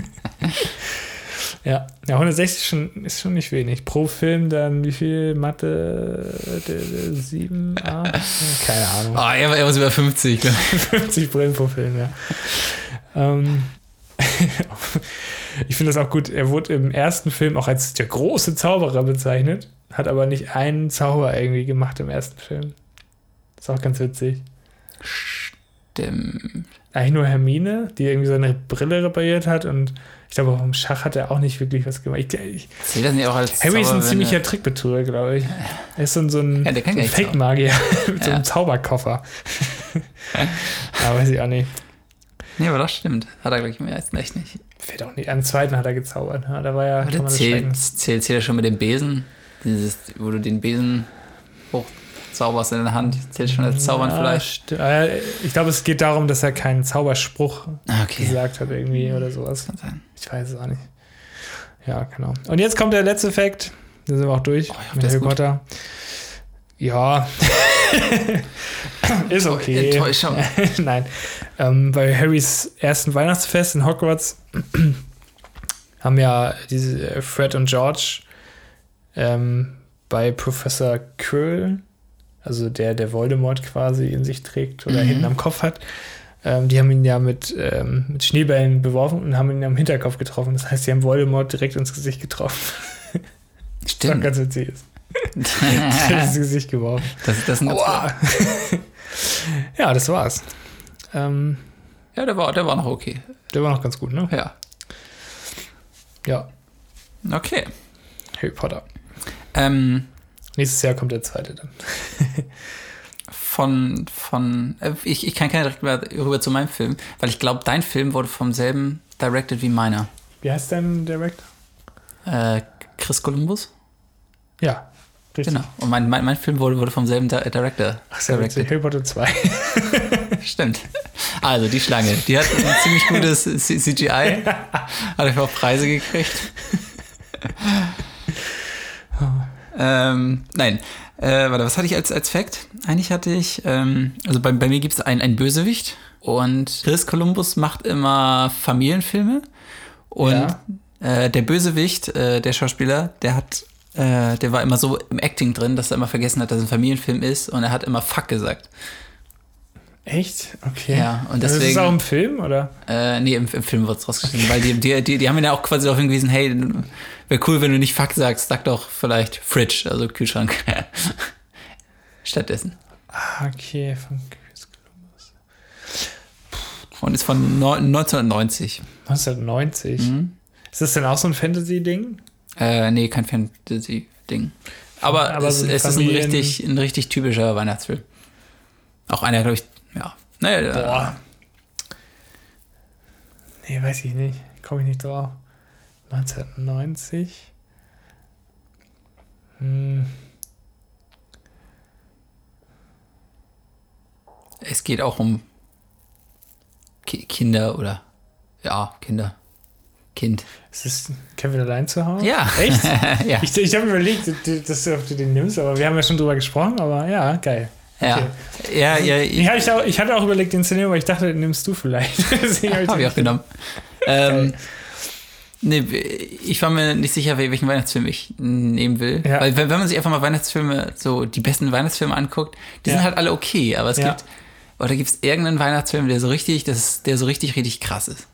ja. ja, 160 ist schon, ist schon nicht wenig. Pro Film dann wie viel? Mathe? d- d- Sieben, acht? Keine Ahnung. Oh, er war, er war über 50. glaub ich. 50 Brillen pro Film, ja. Ähm, ich finde das auch gut. Er wurde im ersten Film auch als der große Zauberer bezeichnet, hat aber nicht einen Zauber irgendwie gemacht im ersten Film. ist auch ganz witzig. Dem, Eigentlich nur Hermine, die irgendwie seine Brille repariert hat und ich glaube, auch im Schach hat er auch nicht wirklich was gemacht. Ich, ich, zählt das nicht auch als Harry ist ein Zauber, ziemlicher er- Trickbetrüger, glaube ich. Er ist so ein, so ein, Ja, so ein Fake-Magier mit so Ja. einem Zauberkoffer. Aber weiß ich auch nicht. Nee, aber das stimmt. Hat er, glaube ich, im ersten echt nicht. Fällt auch nicht. Am zweiten hat er gezaubert. Ja, da war ja, Aber zählt, zählt, zählt er schon mit dem Besen. Dieses, wo du den Besen hochzauberst in der Hand. Zählt schon als Zaubern Ja, vielleicht. äh, Ich glaube, es geht darum, dass er keinen Zauberspruch Ah, okay. gesagt hat irgendwie oder sowas. Kann sein. Ich weiß es auch nicht. Ja, genau. Und jetzt kommt der letzte Fakt. Da sind wir auch durch Oh, hoffe, mit Harry. Potter. Ja. ist okay. Enttäuschung. Nein. Ähm, bei Harrys ersten Weihnachtsfest in Hogwarts haben ja diese äh, Fred und George ähm, bei Professor Quirrell, also der, der Voldemort quasi in sich trägt oder Mhm. hinten am Kopf hat, ähm, die haben ihn ja mit, ähm, mit Schneebällen beworfen und haben ihn am Hinterkopf getroffen. Das heißt, sie haben Voldemort direkt ins Gesicht getroffen. Was Stimmt. ganz witzig ist. ins Gesicht geworfen. das, das Aua. ja, das war's. Ähm, Ja, der war, der war noch okay. der war noch ganz gut, ne? Ja. Ja, Okay. Harry Potter. Ähm, Nächstes Jahr kommt der zweite dann. von, von, äh, ich, ich kann keine direkt mehr rüber zu meinem Film, weil ich glaube, dein Film wurde vom selben directed wie meiner. Wie heißt dein Director? Äh, Chris Columbus? Ja, richtig. Genau. Und mein, mein, mein Film wurde, wurde vom selben Di- Director Ach, sehr witzig. Potter 2. Stimmt. Also, die Schlange, die hat ein ziemlich gutes CGI. Hat einfach auch Preise gekriegt. ähm, nein. Äh, warte, was hatte ich als, als Fact? Eigentlich hatte ich, ähm, also bei, bei mir gibt es einen, einen Bösewicht und Chris Columbus macht immer Familienfilme und Ja. äh, der Bösewicht, äh, der Schauspieler, der hat, äh, der war immer so im Acting drin, dass er immer vergessen hat, dass es ein Familienfilm ist und er hat immer Fuck gesagt. Echt? Okay. Ja, und Also ist es deswegen- auch im Film, oder? Äh, nee, im, im Film wird es rausgeschnitten, weil die, die, die, die haben ihn ja auch quasi darauf hingewiesen, hey, wäre cool, wenn du nicht Fuck sagst, sag doch vielleicht Fridge, also Kühlschrank. Stattdessen. Ah, okay. Von Chris Columbus. Und ist von neun- 1990. 1990. Mhm. Ist das denn auch so ein Fantasy-Ding? Äh, nee, kein Fantasy-Ding. Aber, Aber es, so es ist ein richtig, ein richtig typischer Weihnachtsfilm. Auch einer, glaube ich, ja. Naja, Boah. Nee, weiß ich nicht. Komme ich nicht drauf. 1990. Hm. es geht auch um Ki Kinder oder, ja, Kinder. Kind. Ist es Kevin allein zu Hause? Ja. Echt? ja. Ich, ich habe überlegt, dass du, ob du den nimmst, aber wir haben ja schon drüber gesprochen, aber ja, geil. Ja, ja, ja, Ich, hatte auch, ich hatte auch überlegt, den zu nehmen, aber ich dachte, den nimmst du vielleicht. Deswegen hab ich Habe ich auch genommen. Ähm, nee, ich war mir nicht sicher, welchen Weihnachtsfilm ich nehmen will. Ja. Weil wenn man sich einfach mal Weihnachtsfilme, so die besten Weihnachtsfilme anguckt, die Ja. sind halt alle okay, aber es gibt, oder gibt es irgendeinen Weihnachtsfilm, der so richtig, das, der so richtig, richtig krass ist.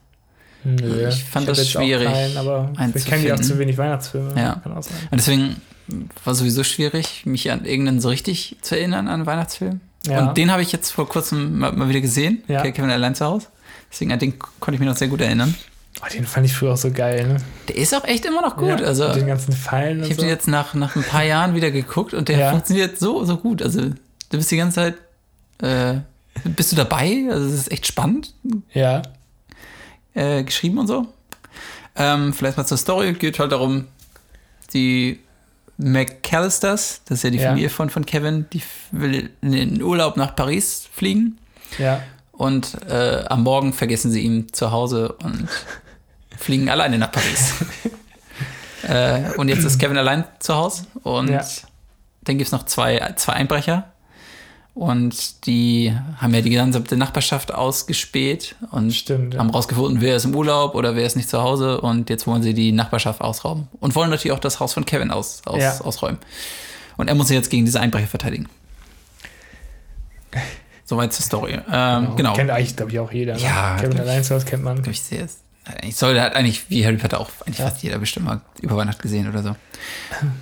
Nö, Ich fand hab das schwierig Keinen, aber ich kenne die auch zu wenig Weihnachtsfilme. Ja. Und deswegen war sowieso schwierig, mich an irgendeinen so richtig zu erinnern an einen Weihnachtsfilm. Ja. Und den habe ich jetzt vor kurzem mal, mal wieder gesehen, Ja. Kevin allein zu Hause. Deswegen an den konnte ich mich noch sehr gut erinnern. Oh, den fand ich früher auch so geil, ne? Der ist auch echt immer noch gut. Ja, also den ganzen Pfeilen Ich habe so. den jetzt nach, nach ein paar Jahren wieder geguckt und der Ja. funktioniert so, so gut. Also, du bist die ganze Zeit. Äh, bist du dabei? Also, es ist echt spannend ja. Äh, geschrieben und so. Ähm, vielleicht mal zur Story. Geht halt darum, die McAllisters, das ist ja die Ja. Familie von, von Kevin, die will in den Urlaub nach Paris fliegen. Ja. Und äh, am Morgen vergessen sie ihn zu Hause und fliegen alleine nach Paris. äh, und jetzt ist Kevin allein zu Hause und Ja. dann gibt es noch zwei, zwei Einbrecher. Und die haben ja die gesamte Nachbarschaft ausgespäht und Stimmt, ja. haben rausgefunden, wer ist im Urlaub oder wer ist nicht zu Hause. Und jetzt wollen sie die Nachbarschaft ausrauben. Und wollen natürlich auch das Haus von Kevin aus, aus, Ja. ausräumen. Und er muss sich jetzt gegen diese Einbrecher verteidigen. Soweit zur Story. Ähm, genau. Kennt eigentlich, glaube ich, auch jeder. Ne? Ja, Kevin allein zu Hause kennt man. Ich sehe es. Ich sollte hat eigentlich wie Harry Potter auch eigentlich Ja. fast jeder bestimmt mal über Weihnachten gesehen oder so.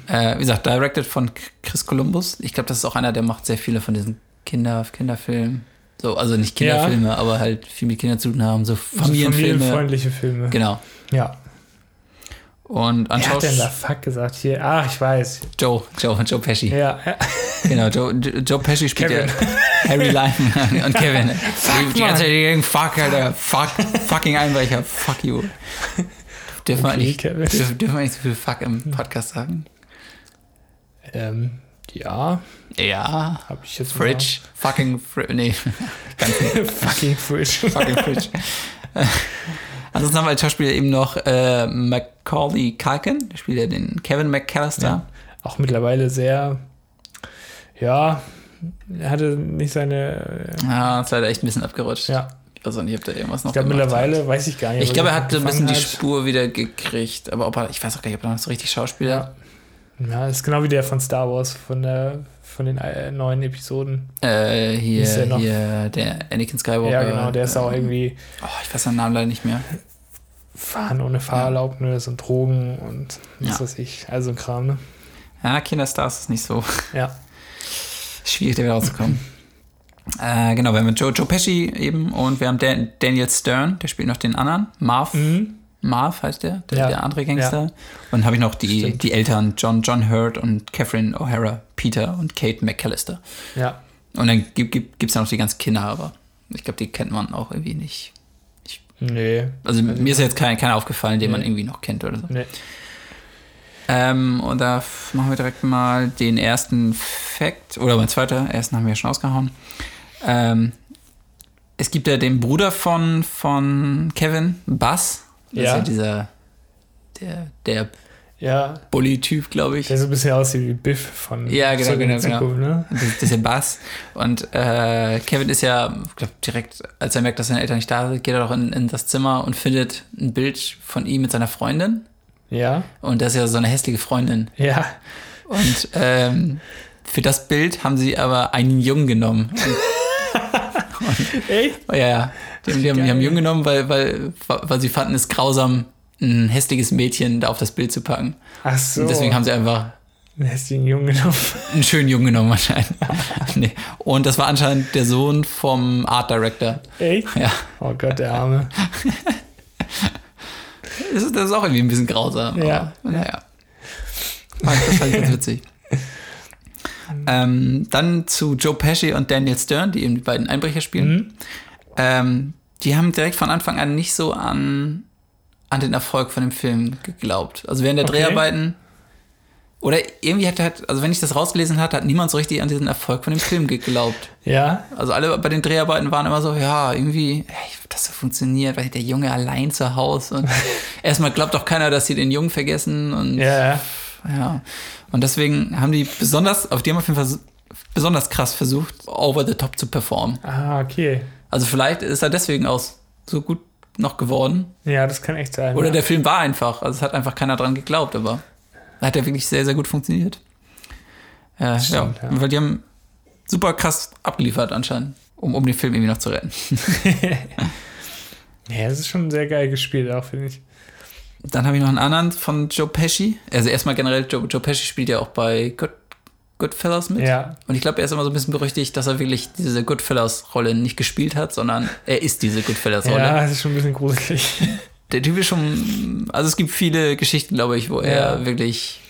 Äh, wie gesagt, directed von Chris Columbus. Ich glaube, das ist auch einer, der macht sehr viele von diesen Kinder, Kinderfilmen. So, also nicht Kinderfilme, aber halt viel mit Kindern zu tun haben, so So Familienfilme. Familienfreundliche Filme. Genau. Ja. Und an Wer hat denn da Fuck gesagt? Hier, ach, ich weiß. Joe, Joe, Joe Pesci. Ja, ja. Genau, Joe, Joe Pesci spielt Kevin. ja Harry Lyman und Kevin. Fuck, die ganze Zeit gegen Fuck, Alter. Fuck, fucking Einbrecher. Fuck you. Dürfen wir Okay, eigentlich, Kevin. dürfen, dürfen wir nicht so viel Fuck im Podcast sagen? Ähm, ja, Ja. habe ich jetzt Fridge. Fucking Fridge. Nee. Mal. Fucking Fridge. Fucking Fridge. Ansonsten haben wir als Schauspieler eben noch äh, Macaulay Culkin. Der spielt ja den Kevin McAllister. Ja. Auch mittlerweile sehr, ja, er hatte nicht seine, äh, Ja, ist leider echt ein bisschen abgerutscht. ja, Ich auch nicht, ob der irgendwas noch ich glaube gemacht hat. mittlerweile, weiß ich gar nicht. Ich glaube, er hat so ein bisschen die hat. Spur wieder gekriegt, aber ob er, ich weiß auch gar nicht, ob er noch so richtig Schauspieler. Ja. ja, ist genau wie der von Star Wars, von, der, von den äh, neuen Episoden. Äh, hier, Ist er noch- hier, der Anakin Skywalker. ja, genau, der ist auch ähm, irgendwie Oh, ich weiß seinen Namen leider nicht mehr. Fahren ohne Fahrerlaubnis und Drogen und was Ja. weiß ich, also ein Kram, ne? Ja, Kinderstars ist nicht so Ja, schwierig, da wieder rauszukommen. äh, genau, wir haben Joe, Joe Pesci eben und wir haben Dan, Daniel Stern, der spielt noch den anderen. Marv. mhm. Marv heißt der, der, Ja. der andere Gangster. Und dann habe ich noch die, Stimmt. die Eltern, John, John Hurt und Catherine O'Hara, Peter und Kate McAllister. ja, Und dann gibt es ja noch die ganzen Kinder, aber ich glaube, die kennt man auch irgendwie nicht. nee, Also mir ist jetzt kein, keiner aufgefallen, den man Nee. irgendwie noch kennt oder so. nee. Ähm, und da machen wir direkt mal den ersten Fact, oder mein zweiter, ersten haben wir ja schon ausgehauen. Ähm, es gibt ja den Bruder von, von Kevin, Buzz. Das Ja. ist ja dieser, der, der Ja, Bully-Typ, glaube ich. der so ein bisschen aussieht wie Biff von Ja, genau, Zurück genau, genau. Zukunft, ne? Das, das ist der Bass. Und äh, Kevin ist ja, ich glaube, direkt, als er merkt, dass seine Eltern nicht da sind, geht er doch in, in das Zimmer und findet ein Bild von ihm mit seiner Freundin. Ja, Und das ist ja so eine hässliche Freundin. ja, Und ähm, für das Bild haben sie aber einen Jungen genommen. echt? Oh, ja, ja. Die, haben- die, haben, die haben Jungen genommen, weil, weil, weil sie fanden es grausam, ein hässliches Mädchen da auf das Bild zu packen. Ach so. Und deswegen haben sie einfach einen hässlichen Jungen genommen. einen schönen Jungen genommen anscheinend. nee. Und das war anscheinend der Sohn vom Art Director. Echt? Ja. Oh Gott, der Arme. Das ist, das ist auch irgendwie ein bisschen grausam. Ja. Aber, naja. Fand- Das fand ich ganz witzig. ähm, dann zu Joe Pesci und Daniel Stern, die eben die beiden Einbrecher spielen. Mhm. Ähm, die haben direkt von Anfang an nicht so an, an den Erfolg von dem Film geglaubt. Also während der Okay. Dreharbeiten. Oder irgendwie hat halt, also wenn ich das rausgelesen hatte, hat niemand so richtig an diesen Erfolg von dem Film geglaubt. Ja, Also alle bei den Dreharbeiten waren immer so, ja, irgendwie, ey, ob das so funktioniert, weil der Junge allein zu Hause und erstmal glaubt doch keiner, dass sie den Jungen vergessen und ja, ja. Und deswegen haben die besonders, auf die haben auf jeden Fall so- besonders krass versucht, over the top zu performen. ah, okay. Also vielleicht ist er deswegen auch so gut noch geworden. Ja, das kann echt sein. Oder ja. der Film war einfach, also es hat einfach keiner dran geglaubt, aber hat er wirklich sehr, sehr gut funktioniert. Äh, Stimmt, ja, ja. weil die haben super krass abgeliefert anscheinend, um, um den Film irgendwie noch zu retten. Ja, das ist schon sehr geil gespielt, auch, finde ich. Dann habe ich noch einen anderen von Joe Pesci. Also erstmal generell, Joe, Joe Pesci spielt ja auch bei Good, Goodfellas mit. Ja, Und ich glaube, er ist immer so ein bisschen berüchtigt, dass er wirklich diese Goodfellas-Rolle nicht gespielt hat, sondern er ist diese Goodfellas-Rolle. ja, das ist schon ein bisschen gruselig. Der Typ ist schon, also es gibt viele Geschichten, glaube ich, wo er Ja. wirklich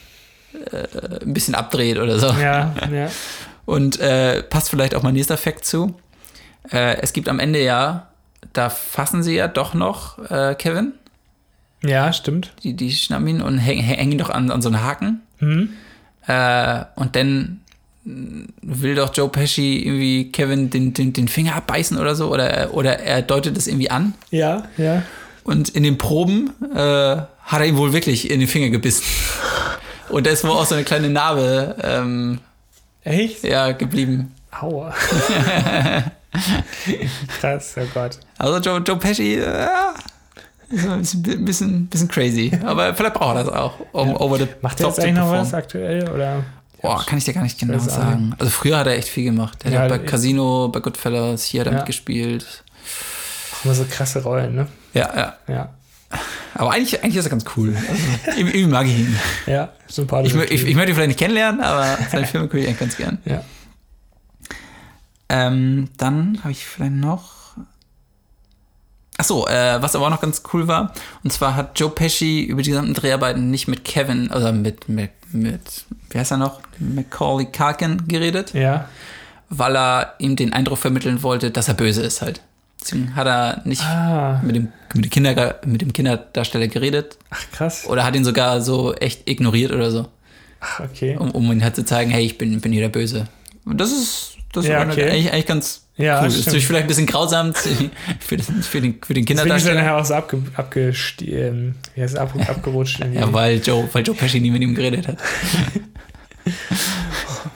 äh, ein bisschen abdreht oder so. ja, ja. Und äh, passt vielleicht auch mein nächster Fact zu. Äh, es gibt am Ende ja, da fassen sie ja doch noch äh, Kevin. Ja, stimmt. Die, die schnappen ihn und hängen, hängen ihn doch an, an so einen Haken. Mhm. Äh, und dann will doch Joe Pesci irgendwie Kevin den, den, den Finger abbeißen oder so, oder, oder er deutet es irgendwie an. Ja, ja. Und in den Proben äh, hat er ihm wohl wirklich in den Finger gebissen. Und da ist wohl auch so eine kleine Narbe ähm, Echt? ja, geblieben. Aua. Krass, oh Gott. Also Joe, Joe Pesci, äh, ist ein bisschen, bisschen, crazy. Aber vielleicht braucht er das auch, um Ja. over the Macht er jetzt eigentlich noch was aktuell? Oder? Boah, kann ich dir gar nicht genau sagen. Also früher hat er echt viel gemacht. Er Ja, hat bei ich- Casino, bei Goodfellas, hier hat er Ja. mitgespielt. Auch immer so krasse Rollen, ne? Ja, ja. Ja. Aber eigentlich, eigentlich ist er ganz cool. Also, irgendwie, irgendwie mag ich ihn. Ja, sympathisch. Ich, ich, ich möchte ihn vielleicht nicht kennenlernen, aber seine Filme gucke ich eigentlich ganz gern. ja. Ähm, dann habe ich vielleicht noch. Achso, äh, was aber auch noch ganz cool war, und zwar hat Joe Pesci über die gesamten Dreharbeiten nicht mit Kevin, also mit, mit, mit wie heißt er noch? Macaulay Culkin geredet, Ja. weil er ihm den Eindruck vermitteln wollte, dass er böse ist halt. Deswegen hat er nicht Ah, mit, dem, mit, dem Kinder, mit dem Kinderdarsteller geredet ach krass. oder hat ihn sogar so echt ignoriert oder so, Ach, okay. um, um ihn halt zu zeigen, hey, ich bin, bin hier der Böse. Und das ist, das Ja, ist okay. eigentlich, eigentlich ganz Ja, cool. Ist stimmt. natürlich vielleicht ein bisschen grausam für den, für den, für den Deswegen ist er Kinderdarsteller. nachher auch so abge, ähm, wie heißt ab, abgerutscht. Ja, weil Joe, weil Joe Pesci nie mit ihm geredet hat.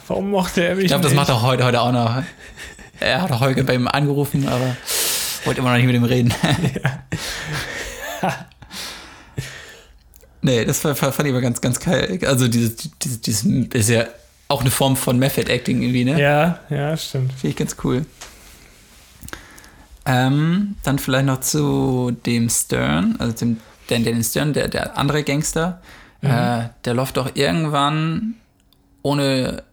Warum mochte er mich Ich glaube, das macht er heute, heute auch noch. Er hat heute bei ihm angerufen, aber wollte immer noch nicht mit ihm reden. nee, das war, fand ich aber ganz, ganz geil. Also dieses, dieses, dieses ist ja auch eine Form von Method Acting irgendwie, ne? Ja, ja, stimmt. Finde ich ganz cool. Ähm, dann vielleicht noch zu dem Stern, also dem Dan Dennis Stern, der, der andere Gangster. Äh, der läuft doch irgendwann ohne.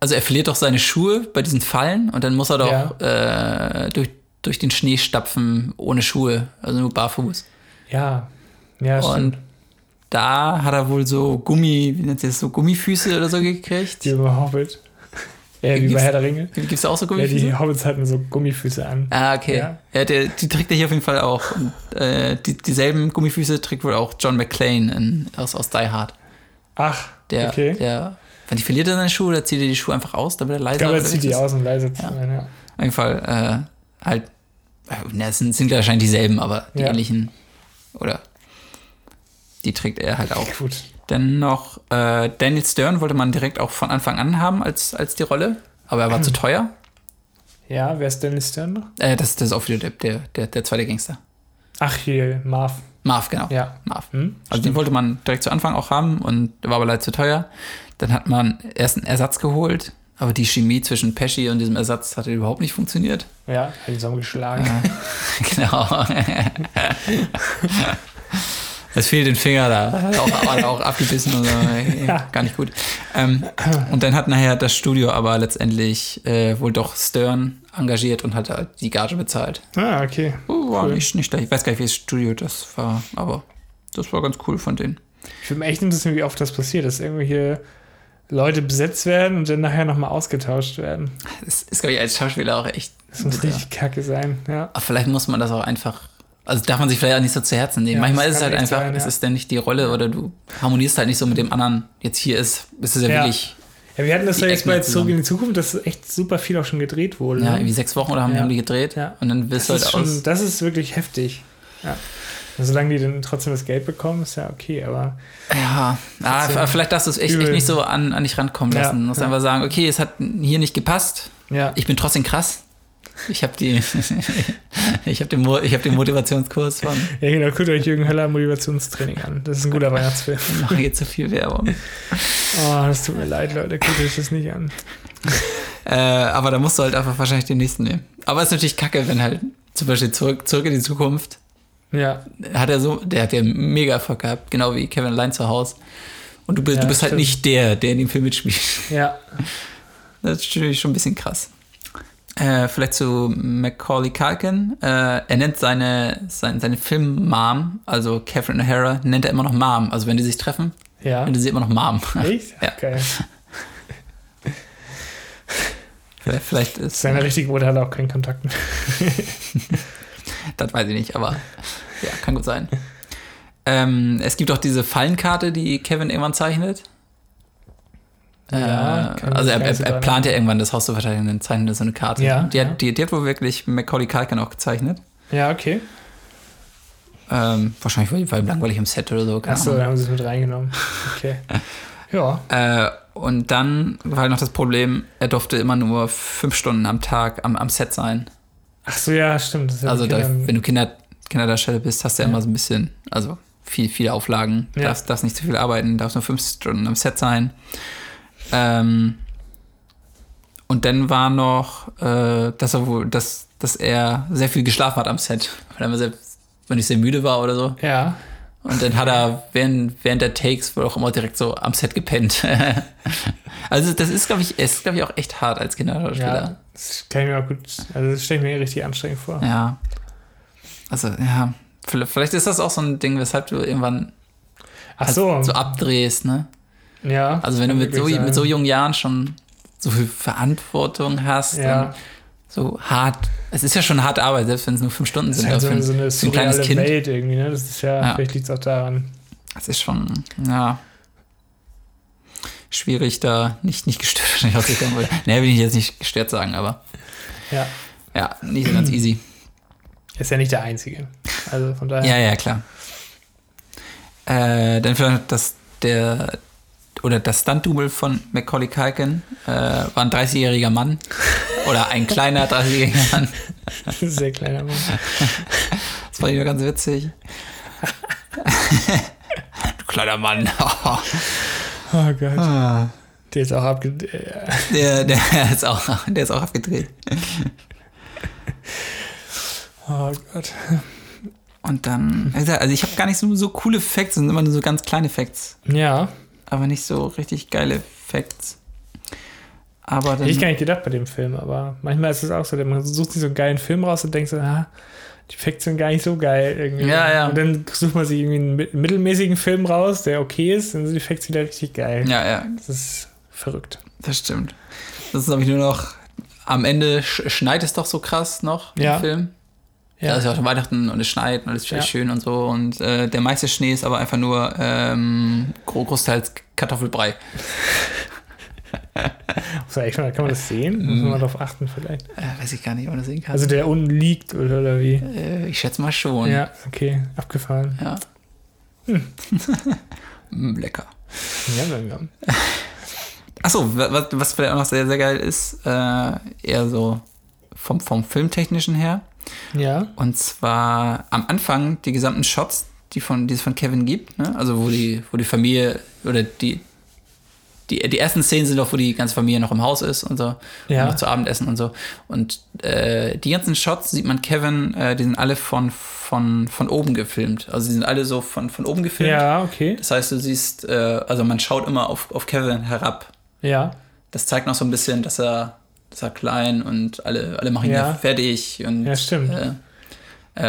Also er verliert doch seine Schuhe bei diesen Fallen und dann muss er doch äh, durch, durch den Schnee stapfen ohne Schuhe, also nur barfuß. Ja, ja, stimmt. Und da hat er wohl so Gummi, wie nennt sich das, so Gummifüße oder so gekriegt. Die über Hobbit. Ja, wie bei Herr der Ringe. Gibt es auch so Ja, Gummifüße? die Hobbits hatten so Gummifüße an. Ah, okay. Ja. Ja, der, die trägt er hier auf jeden Fall auch. Und, äh, die, dieselben Gummifüße trägt wohl auch John McClane in, aus, aus Die Hard. Ach, Der, okay. der, wenn die verliert er seine Schuhe, oder zieht er die Schuhe einfach aus, damit er leiser ich glaube, er zieht die ist? aus und leise zu Ja. sein, ja. Auf jeden Fall, äh, halt, äh, na, es sind, sind wahrscheinlich dieselben, aber die Ja. ähnlichen, oder die trägt er halt auch. Gut. Dann noch äh, Daniel Stern wollte man direkt auch von Anfang an haben als, als die Rolle, aber er war zu teuer. Ja, wer ist Dennis Stern noch? Äh, das, das ist auch wieder der, der, der, zweite Gangster. Ach, hier, Marv. Marv, genau. Ja. Marv. Hm? Also den wollte man direkt zu Anfang auch haben und war aber leider zu teuer. Dann hat man erst einen Ersatz geholt, aber die Chemie zwischen Pesci und diesem Ersatz hatte überhaupt nicht funktioniert. Ja, hat ihn zusammengeschlagen. genau. Es fehlt den Finger da. Auch, auch abgebissen und so. Ja. Gar nicht gut. Ähm, und dann hat nachher das Studio aber letztendlich äh, wohl doch Stern engagiert und hat halt die Gage bezahlt. Ah, okay. Uh, war Cool. nicht, nicht schlecht. Ich weiß gar nicht, welches Studio das war, aber das war ganz cool von denen. Ich würde mich echt interessieren, wie oft das passiert, dass irgendwelche Leute besetzt werden und dann nachher nochmal ausgetauscht werden. Das ist, glaube ich, als Schauspieler auch echt. Das muss bitter. richtig kacke sein, ja. Aber vielleicht muss man das auch einfach. Also darf man sich vielleicht auch nicht so zu Herzen nehmen. Ja, Manchmal ist es halt einfach, sein, es ja. ist dann nicht die Rolle oder du harmonierst halt nicht so mit dem anderen. Jetzt hier ist, ist es ja, Ja. wirklich, Ja, wir hatten das ja jetzt bei zusammen. Zurück in die Zukunft, dass echt super viel auch schon gedreht wurde. ja, ne? irgendwie sechs Wochen oder haben, haben die gedreht Ja. und dann wirst das, du ist halt schon, aus. das ist wirklich heftig. Ja. Und solange die dann trotzdem das Geld bekommen, ist ja okay, aber Ja, ah, vielleicht darfst du es echt, echt nicht so an, an dich rankommen lassen. Du musst einfach sagen, okay, es hat hier nicht gepasst. ja. Ich bin trotzdem krass. Ich habe die, ich habe den, Mo- ich hab den Motivationskurs von, Ja, genau, guckt euch Jürgen Höller Motivationstraining an. Das ist ein guter Weihnachtsfilm. ich mache jetzt zu viel Werbung. Oh, das tut mir leid, Leute, guckt euch das nicht an. Äh, aber da musst du halt einfach wahrscheinlich den nächsten nehmen. Aber es ist natürlich kacke, wenn halt zum Beispiel zurück, zurück in die Zukunft Ja, hat er so, der hat ja mega Erfolg gehabt, genau wie Kevin allein zu Hause. Und du bist, Ja, du bist halt stimmt. nicht der, der in dem Film mitspielt. ja. Das ist natürlich schon ein bisschen krass. Äh, vielleicht zu Macaulay Culkin. Äh, er nennt seine, sein, seine Film-Mom, also Catherine O'Hara, nennt er immer noch Mom. Also wenn die sich treffen, Ja. nennt er sie immer noch Mom. Echt? Ja. Geil. vielleicht, vielleicht ist, Seine richtige Mutter hat auch keinen Kontakt mehr. das weiß ich nicht, aber ja, kann gut sein. Ähm, es gibt auch diese Fallenkarte, die Kevin irgendwann zeichnet. Ja, äh, also er, er, er plant ja irgendwann das Haus zu verteidigen, dann zeichnet er so eine Karte. Ja, die, ja. Hat, die, die hat wohl wirklich Macaulay Culkin auch gezeichnet. Ja, okay. Ähm, wahrscheinlich weil, weil langweilig im Set oder so. Achso, da haben sie es mit reingenommen. Okay. Ja. Äh, und dann war noch das Problem, er durfte immer nur fünf Stunden am Tag am, am Set sein. Ach so, ja, stimmt. Also da, wenn du Kinder, Kinderdarsteller bist, hast du ja, Ja. immer so ein bisschen, also viel, viele Auflagen. Ja. Darfst, darfst nicht zu viel arbeiten, darfst nur fünf Stunden am Set sein. Ähm, und dann war noch, äh, dass er wohl, dass, dass er sehr viel geschlafen hat am Set. Weil er immer sehr, wenn ich sehr müde war oder so. ja. Und dann hat er während, während der Takes wohl auch immer direkt so am Set gepennt. also das ist, glaube ich, ist, glaube ich, auch echt hart als Kinderdarsteller. Ja, das kann ich mir auch gut, also das stelle ich mir richtig anstrengend vor. Ja. Also, ja. Vielleicht ist das auch so ein Ding, weshalb du irgendwann Ach halt so, so abdrehst, ne? Ja. Also wenn du mit so, mit so jungen Jahren schon so viel Verantwortung hast ja, so hart, es ist ja schon harte Arbeit, selbst wenn es nur fünf Stunden das ist sind. halt so, ein- so eine ein kleines surreale Kind. Welt irgendwie, ne? Das ist ja, Ja. vielleicht liegt es auch daran. Das ist schon, ja, schwierig da nicht, nicht gestört rauszukommen. Oder- Nee, will ich jetzt nicht gestört sagen, aber Ja, ja, nicht so ganz easy. ist ja nicht der Einzige. Also von daher. Ja, ja, klar. Äh, dann vielleicht das, der, oder das Stunt-Double von Macaulay Culkin äh, war ein 30-jähriger Mann. Oder ein kleiner 30-jähriger Mann. Sehr kleiner Mann. Das fand ich nur ganz witzig. du kleiner Mann. Oh Gott. Der ist auch abge... äh, der, der, ist auch, der ist auch abgedreht. Oh Gott. Und dann, also ich habe gar nicht so, so coole Facts, sind immer nur so ganz kleine Facts. Ja, Aber nicht so richtig geile Facts. Aber dann. hätte ich gar nicht gedacht bei dem Film, aber manchmal ist es auch so, man sucht sich so einen geilen Film raus und denkt so, ah, die Facts sind gar nicht so geil irgendwie. Ja, ja. Und dann sucht man sich irgendwie einen mi- mittelmäßigen Film raus, der okay ist, dann sind die Facts wieder richtig geil. ja, ja, Das ist verrückt. Das stimmt. Das ist nämlich nur noch, am Ende sch schneit es doch so krass noch Ja. im Film. Ja. Da ist ja auch Weihnachten und es schneit und alles ist Ja. schön und so. Und äh, der meiste Schnee ist aber einfach nur ähm, gro großteils Kartoffelbrei. Echt mal- kann man das sehen? Muss man mal drauf achten vielleicht. Äh, weiß ich gar nicht, ob man das sehen kann. Also der unten liegt oder, oder wie? äh, ich schätze mal schon. Ja, okay, abgefahren. Ja. Mm, lecker. Ja, ja, ja. Achso, was, was vielleicht auch noch sehr, sehr geil ist, äh, eher so vom, vom Filmtechnischen her. Ja, Und zwar am Anfang die gesamten Shots, die, von, die es von Kevin gibt, ne? also wo die, wo die Familie oder die, die, die ersten Szenen sind doch, wo die ganze Familie noch im Haus ist und so, Ja. und noch zu Abendessen und so. Und äh, die ganzen Shots sieht man Kevin, äh, die sind alle von, von, von oben gefilmt. Also die sind alle so von, von oben gefilmt. ja, okay. Das heißt, du siehst, äh, also man schaut immer auf, auf Kevin herab. Ja, Das zeigt noch so ein bisschen, dass er, dass er klein und alle, alle machen ihn Ja. ja fertig. Und, Ja, stimmt. Äh,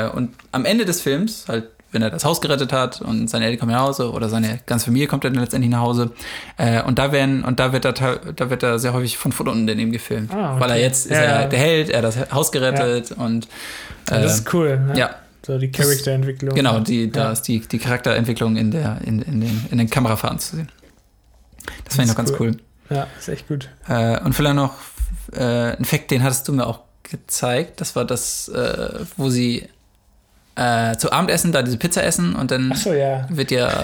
äh, und am Ende des Films, halt, wenn er das Haus gerettet hat und seine Eltern kommen nach Hause oder seine ganze Familie kommt dann letztendlich nach Hause. Äh, und da werden, und da wird er da wird er sehr häufig von Fotounten daneben gefilmt. Ah, okay. Weil er jetzt ist Ja, er ja. der Held, er hat das Haus gerettet und äh, das ist cool. Ne? ja, So die Charakterentwicklung. Genau, die, da Ja. ist die, die Charakterentwicklung in, der, in, in, den, in den Kamerafahrten zu sehen. Das fand ich noch Das ganz ist cool. Ja, ist echt gut. Äh, und vielleicht noch äh, ein Fact, den hattest du mir auch gezeigt. Das war das, äh, wo sie äh, zu Abendessen da diese Pizza essen und dann Achso, ja. wird ja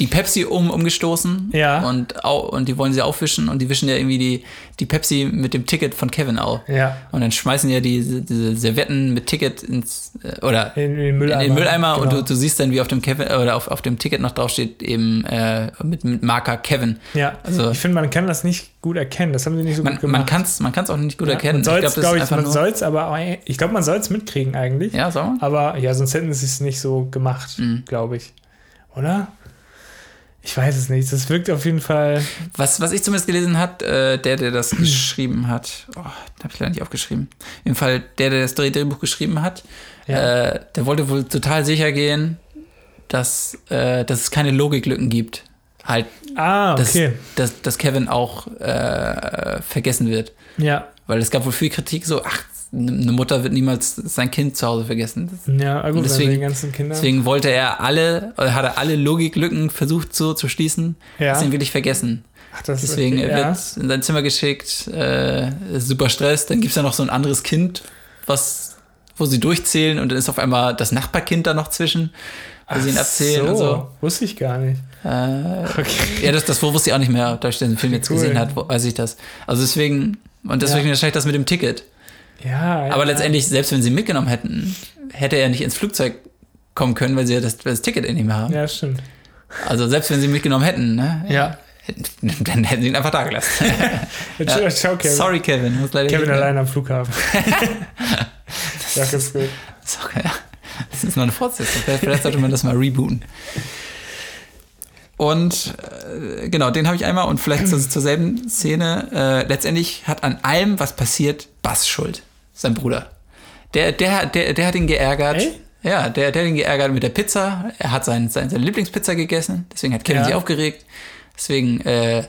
die Pepsi um, umgestoßen Ja. und, au, und die wollen sie aufwischen und die wischen ja irgendwie die, die Pepsi mit dem Ticket von Kevin auf. Ja, Und dann schmeißen ja diese, diese Servietten mit Ticket ins, äh, oder in, den Mülleimer. in den Mülleimer und Genau. du, du siehst dann, wie auf dem Kevin oder auf, auf dem Ticket noch draufsteht, eben äh, mit, mit Marker Kevin. Ja, Also- ich finde, man kann das nicht gut erkennen. Das haben sie nicht so Man, gut gemacht. man kann es man kann's auch nicht gut Ja, erkennen. Man soll glaube ich, einfach man soll es, aber ich glaube, man soll es mitkriegen eigentlich. Ja, mal. Aber ja, sonst hätten sie es nicht so gemacht, Mhm. glaube ich. Oder? Ich weiß es nicht. Das wirkt auf jeden Fall. Was, was ich zumindest gelesen hat, äh, der, der das geschrieben hat, oh, habe ich leider nicht aufgeschrieben. Auf jeden Fall, der, der das Dreh- Drehbuch geschrieben hat, Ja. äh, der wollte wohl total sicher gehen, dass, äh, dass es keine Logiklücken gibt. Halt, Ah, dass, okay. dass, dass Kevin auch äh, vergessen wird. Ja, Weil es gab wohl viel Kritik, so, ach, eine Mutter wird niemals sein Kind zu Hause vergessen. Das, Ja, gut, deswegen- den ganzen Kindern. deswegen wollte er alle, oder hat er alle Logiklücken versucht so zu schließen, ja. hat ihn wirklich vergessen. Ach, das ist Deswegen okay, er ja. wird in sein Zimmer geschickt, äh, ist super Stress. Dann gibt es ja noch so ein anderes Kind, was, wo sie durchzählen und dann ist auf einmal das Nachbarkind da noch zwischen, wo sie ihn Ach erzählen und so. Wusste ich gar nicht. Äh, Okay. ja, das, das wusste ich auch nicht mehr, da ich den Film jetzt Cool. gesehen wo- weiß ich das. Also deswegen, und deswegen Ja. wahrscheinlich das mit dem Ticket. Ja, ja. Aber letztendlich, selbst wenn sie ihn mitgenommen hätten, hätte er nicht ins Flugzeug kommen können, weil sie ja das, das Ticket eh nicht mehr haben. Ja, stimmt. Also selbst wenn sie ihn mitgenommen hätten, ne? Ja. Dann hätten sie ihn einfach da gelassen. Ciao, ciao, Kevin. Sorry, Kevin. Kevin allein am Flughafen. ja, ist gut. So, ja. Das ist noch eine Fortsetzung. Vielleicht, vielleicht sollte man das mal rebooten. Und äh, genau, den habe ich einmal und vielleicht zur, zur selben Szene. Äh, letztendlich hat an allem, was passiert, Bass Schuld, sein Bruder. Der, der, der, der hat ihn geärgert. Echt? Ja, der, der hat ihn geärgert mit der Pizza. Er hat sein, sein, seine Lieblingspizza gegessen. Deswegen hat Kevin Ja. sich aufgeregt. Deswegen äh, äh,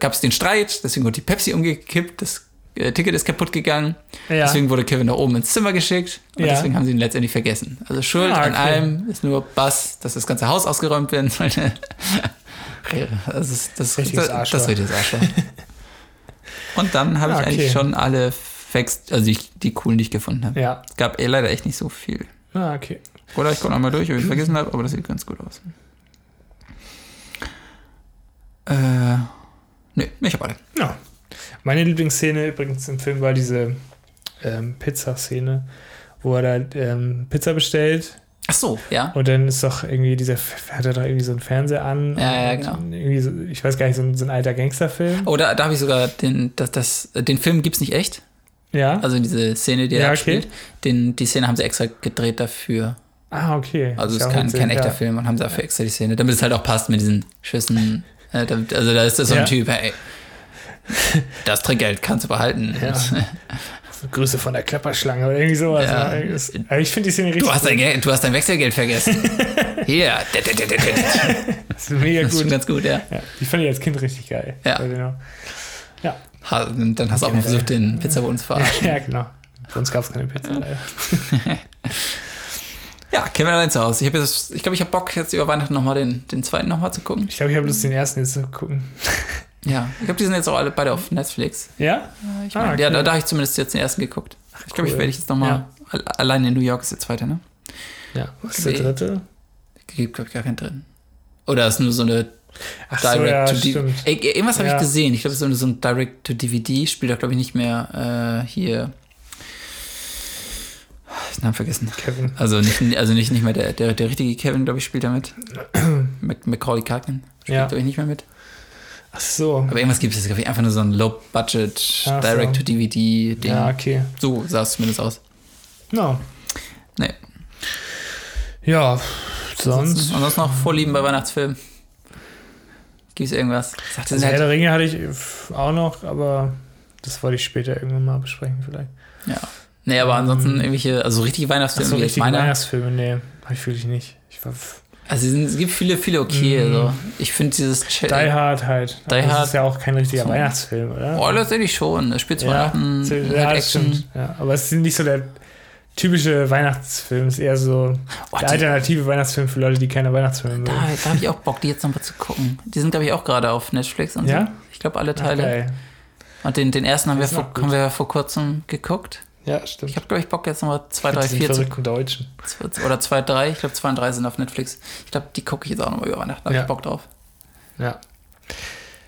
gab es den Streit. Deswegen wurde die Pepsi umgekippt. Das äh, Ticket ist kaputt gegangen. Ja. Deswegen wurde Kevin nach oben ins Zimmer geschickt und Ja. deswegen haben sie ihn letztendlich vergessen. Also Schuld Ah, an okay. allem ist nur Bass, dass das ganze Haus ausgeräumt werden sollte. das ist das, das, das richtiges Arschloch. Und dann habe Ah, ich eigentlich schon alle Facts, also die, die coolen, die ich gefunden habe. Ja. Es gab eh leider echt nicht so viel. Ah, okay. Oder ich gucke nochmal durch, ob ich vergessen habe, aber das sieht ganz gut aus. Äh, nee, ich habe alle. Ja. Meine Lieblingsszene übrigens im Film war diese ähm, Pizza-Szene, wo er da ähm, Pizza bestellt Ach so, ja. und dann ist doch irgendwie dieser, hat er doch irgendwie so einen Fernseher an. Ja, ja, genau. Irgendwie so, ich weiß gar nicht, so ein, so ein alter Gangsterfilm. Oh, da, da habe ich sogar den, das, das, den Film gibt's nicht echt. Ja. Also diese Szene, die er Ja, abspielt, den, die Szene haben sie extra gedreht dafür. ah, okay. Also es ist kein, kein echter ja. Film und haben sie dafür extra die Szene, damit es halt auch passt mit diesen Schüssen. Äh, damit, also da ist das so ein Ja. Typ, hey, das Trinkgeld kannst du behalten. Ja. Grüße von der Klapperschlange oder irgendwie sowas. Ja. ne? Aber ich finde die Szene richtig Du hast, dein, gut. Du hast dein Wechselgeld vergessen. Hier. Das ist mega Das ist gut. ganz gut, ja. Ja, die fand ich als Kind richtig geil. Ja. Also, genau. Ha- Dann hast du auch mal versucht, den Pizzaboden zu verarschen. ja, genau. Bei uns gab es keine Pizza. Ja, Kevin allein zu Hause. Ich jetzt, ich glaube, ich habe Bock, jetzt über Weihnachten nochmal den, den zweiten nochmal zu gucken. Ich glaube, ich habe Lust, den ersten jetzt zu gucken. Ja, ich glaube, die sind jetzt auch alle beide auf Netflix. Ja? Ich Ah, mein, Ja, okay. da, da habe ich zumindest jetzt den ersten geguckt. Ich glaube, ich werde ich jetzt nochmal. Ja. Allein in New York ist der zweite, ne? Ja. Was ist der dritte? Gibt, glaube ich, gar keinen drin. Oder ist nur so eine Ach so, ja, Direct-to-DVD. stimmt. Ey, irgendwas habe Ja. ich gesehen. Ich glaube, das ist so ein Direct-to-DVD. Spielt doch, glaube ich, nicht mehr äh, hier. Ich Namen vergessen. Kevin. Also nicht, also nicht, nicht mehr der, der, der richtige Kevin, glaube ich, spielt da mit. Mac- Macaulay Culkin spielt, Ja. glaube ich, nicht mehr mit. Ach so. Aber irgendwas gibt es, glaube ich, einfach nur so ein Low-Budget Ach so. Direct-to-DVD-Ding. Ja, okay. So sah es zumindest aus. No. Nee. Ja, sonst. Ansonsten noch Vorlieben bei Weihnachtsfilmen. Gibt es irgendwas? Sagt Also Herr halt, der Ringe hatte ich auch noch, aber das wollte ich später irgendwann mal besprechen vielleicht. ja. Nee, aber ansonsten Ähm, irgendwelche, also richtige Ach Weihnachtsfilme, so, richtige. Weihnachtsfilme, nee, habe ich wirklich nicht. Ich war Also es, sind, es gibt viele, viele okay. Mhm. Also ich finde dieses Ch- Die Hard halt. Die Aber das Hard. ist ja auch kein richtiger So. Weihnachtsfilm, oder? Oh, letztendlich schon. Es spielt zu ja, Weihnachten, hat ja, das Action. stimmt. Ja, aber es ist nicht so der typische Weihnachtsfilm, ist eher so Oh, der alternative Weihnachtsfilm für Leute, die keine Weihnachtsfilme mögen. da da habe ich auch Bock, die jetzt nochmal zu gucken. Die sind, glaube ich, auch gerade auf Netflix und Ja? so. Ich glaube, alle Teile. geil. und den, den ersten haben wir, vor, haben wir vor kurzem geguckt. Ja, stimmt. Ich habe, glaube ich, Bock jetzt nochmal zwei, Mit drei, diesen vier zu verrückten Deutschen. Oder zwei, drei. Ich glaube, zwei und drei sind auf Netflix. Ich glaube, die gucke ich jetzt auch nochmal über Weihnachten. Da habe Ja. ich Bock drauf. Ja.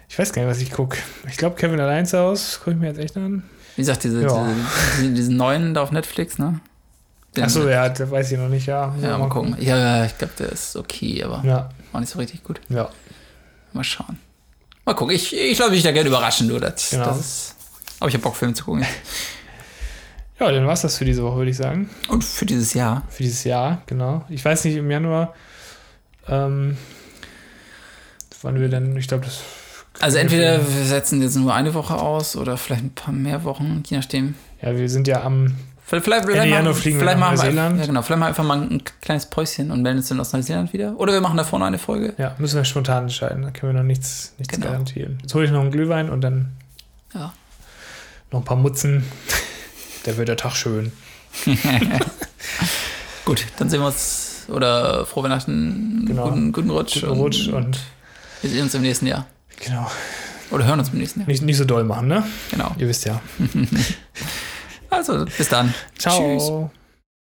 Ich weiß gar nicht, was ich gucke. Ich glaube, Kevin allein zu Hause gucke ich mir jetzt echt an. Wie gesagt, diese, Ja. diese, diese, diesen neuen da auf Netflix, ne? Achso, ja, das weiß ich noch nicht, ja. Ja, mal gucken. Ja, ja, ich glaube, der ist okay, aber Ja, auch nicht so richtig gut. ja. Mal schauen. Mal gucken. Ich, ich glaube, ich da gerne überraschen, du. Das, Genau. das ist, aber ich habe Bock, Filme zu gucken. Ja, dann war es das für diese Woche, würde ich sagen. Und für dieses Jahr. Für dieses Jahr, genau. Ich weiß nicht, im Januar, ähm, wann wir dann, ich glaube, das. Also entweder wir setzen jetzt nur eine Woche aus oder vielleicht ein paar mehr Wochen, je nachdem. Ja, wir sind ja am. Vielleicht, vielleicht, machen, fliegen vielleicht wir nach Neuseeland. Ja, genau, vielleicht machen wir einfach mal ein kleines Päuschen und melden uns dann aus Neuseeland wieder. Oder wir machen da vorne eine Folge. Ja, müssen wir spontan entscheiden. Da können wir noch nichts, nichts genau. garantieren. Jetzt hole ich noch einen Glühwein und dann ja. noch ein paar Mutzen. da wird der Tag schön. Gut, dann sehen wir uns oder frohe Weihnachten, genau. guten, guten Rutsch. Guten Rutsch und, und wir sehen uns im nächsten Jahr. Genau. Oder hören uns im nächsten Jahr. Nicht, nicht so doll machen, ne? Genau. Ihr wisst ja. Also, bis dann. Ciao. Tschüss.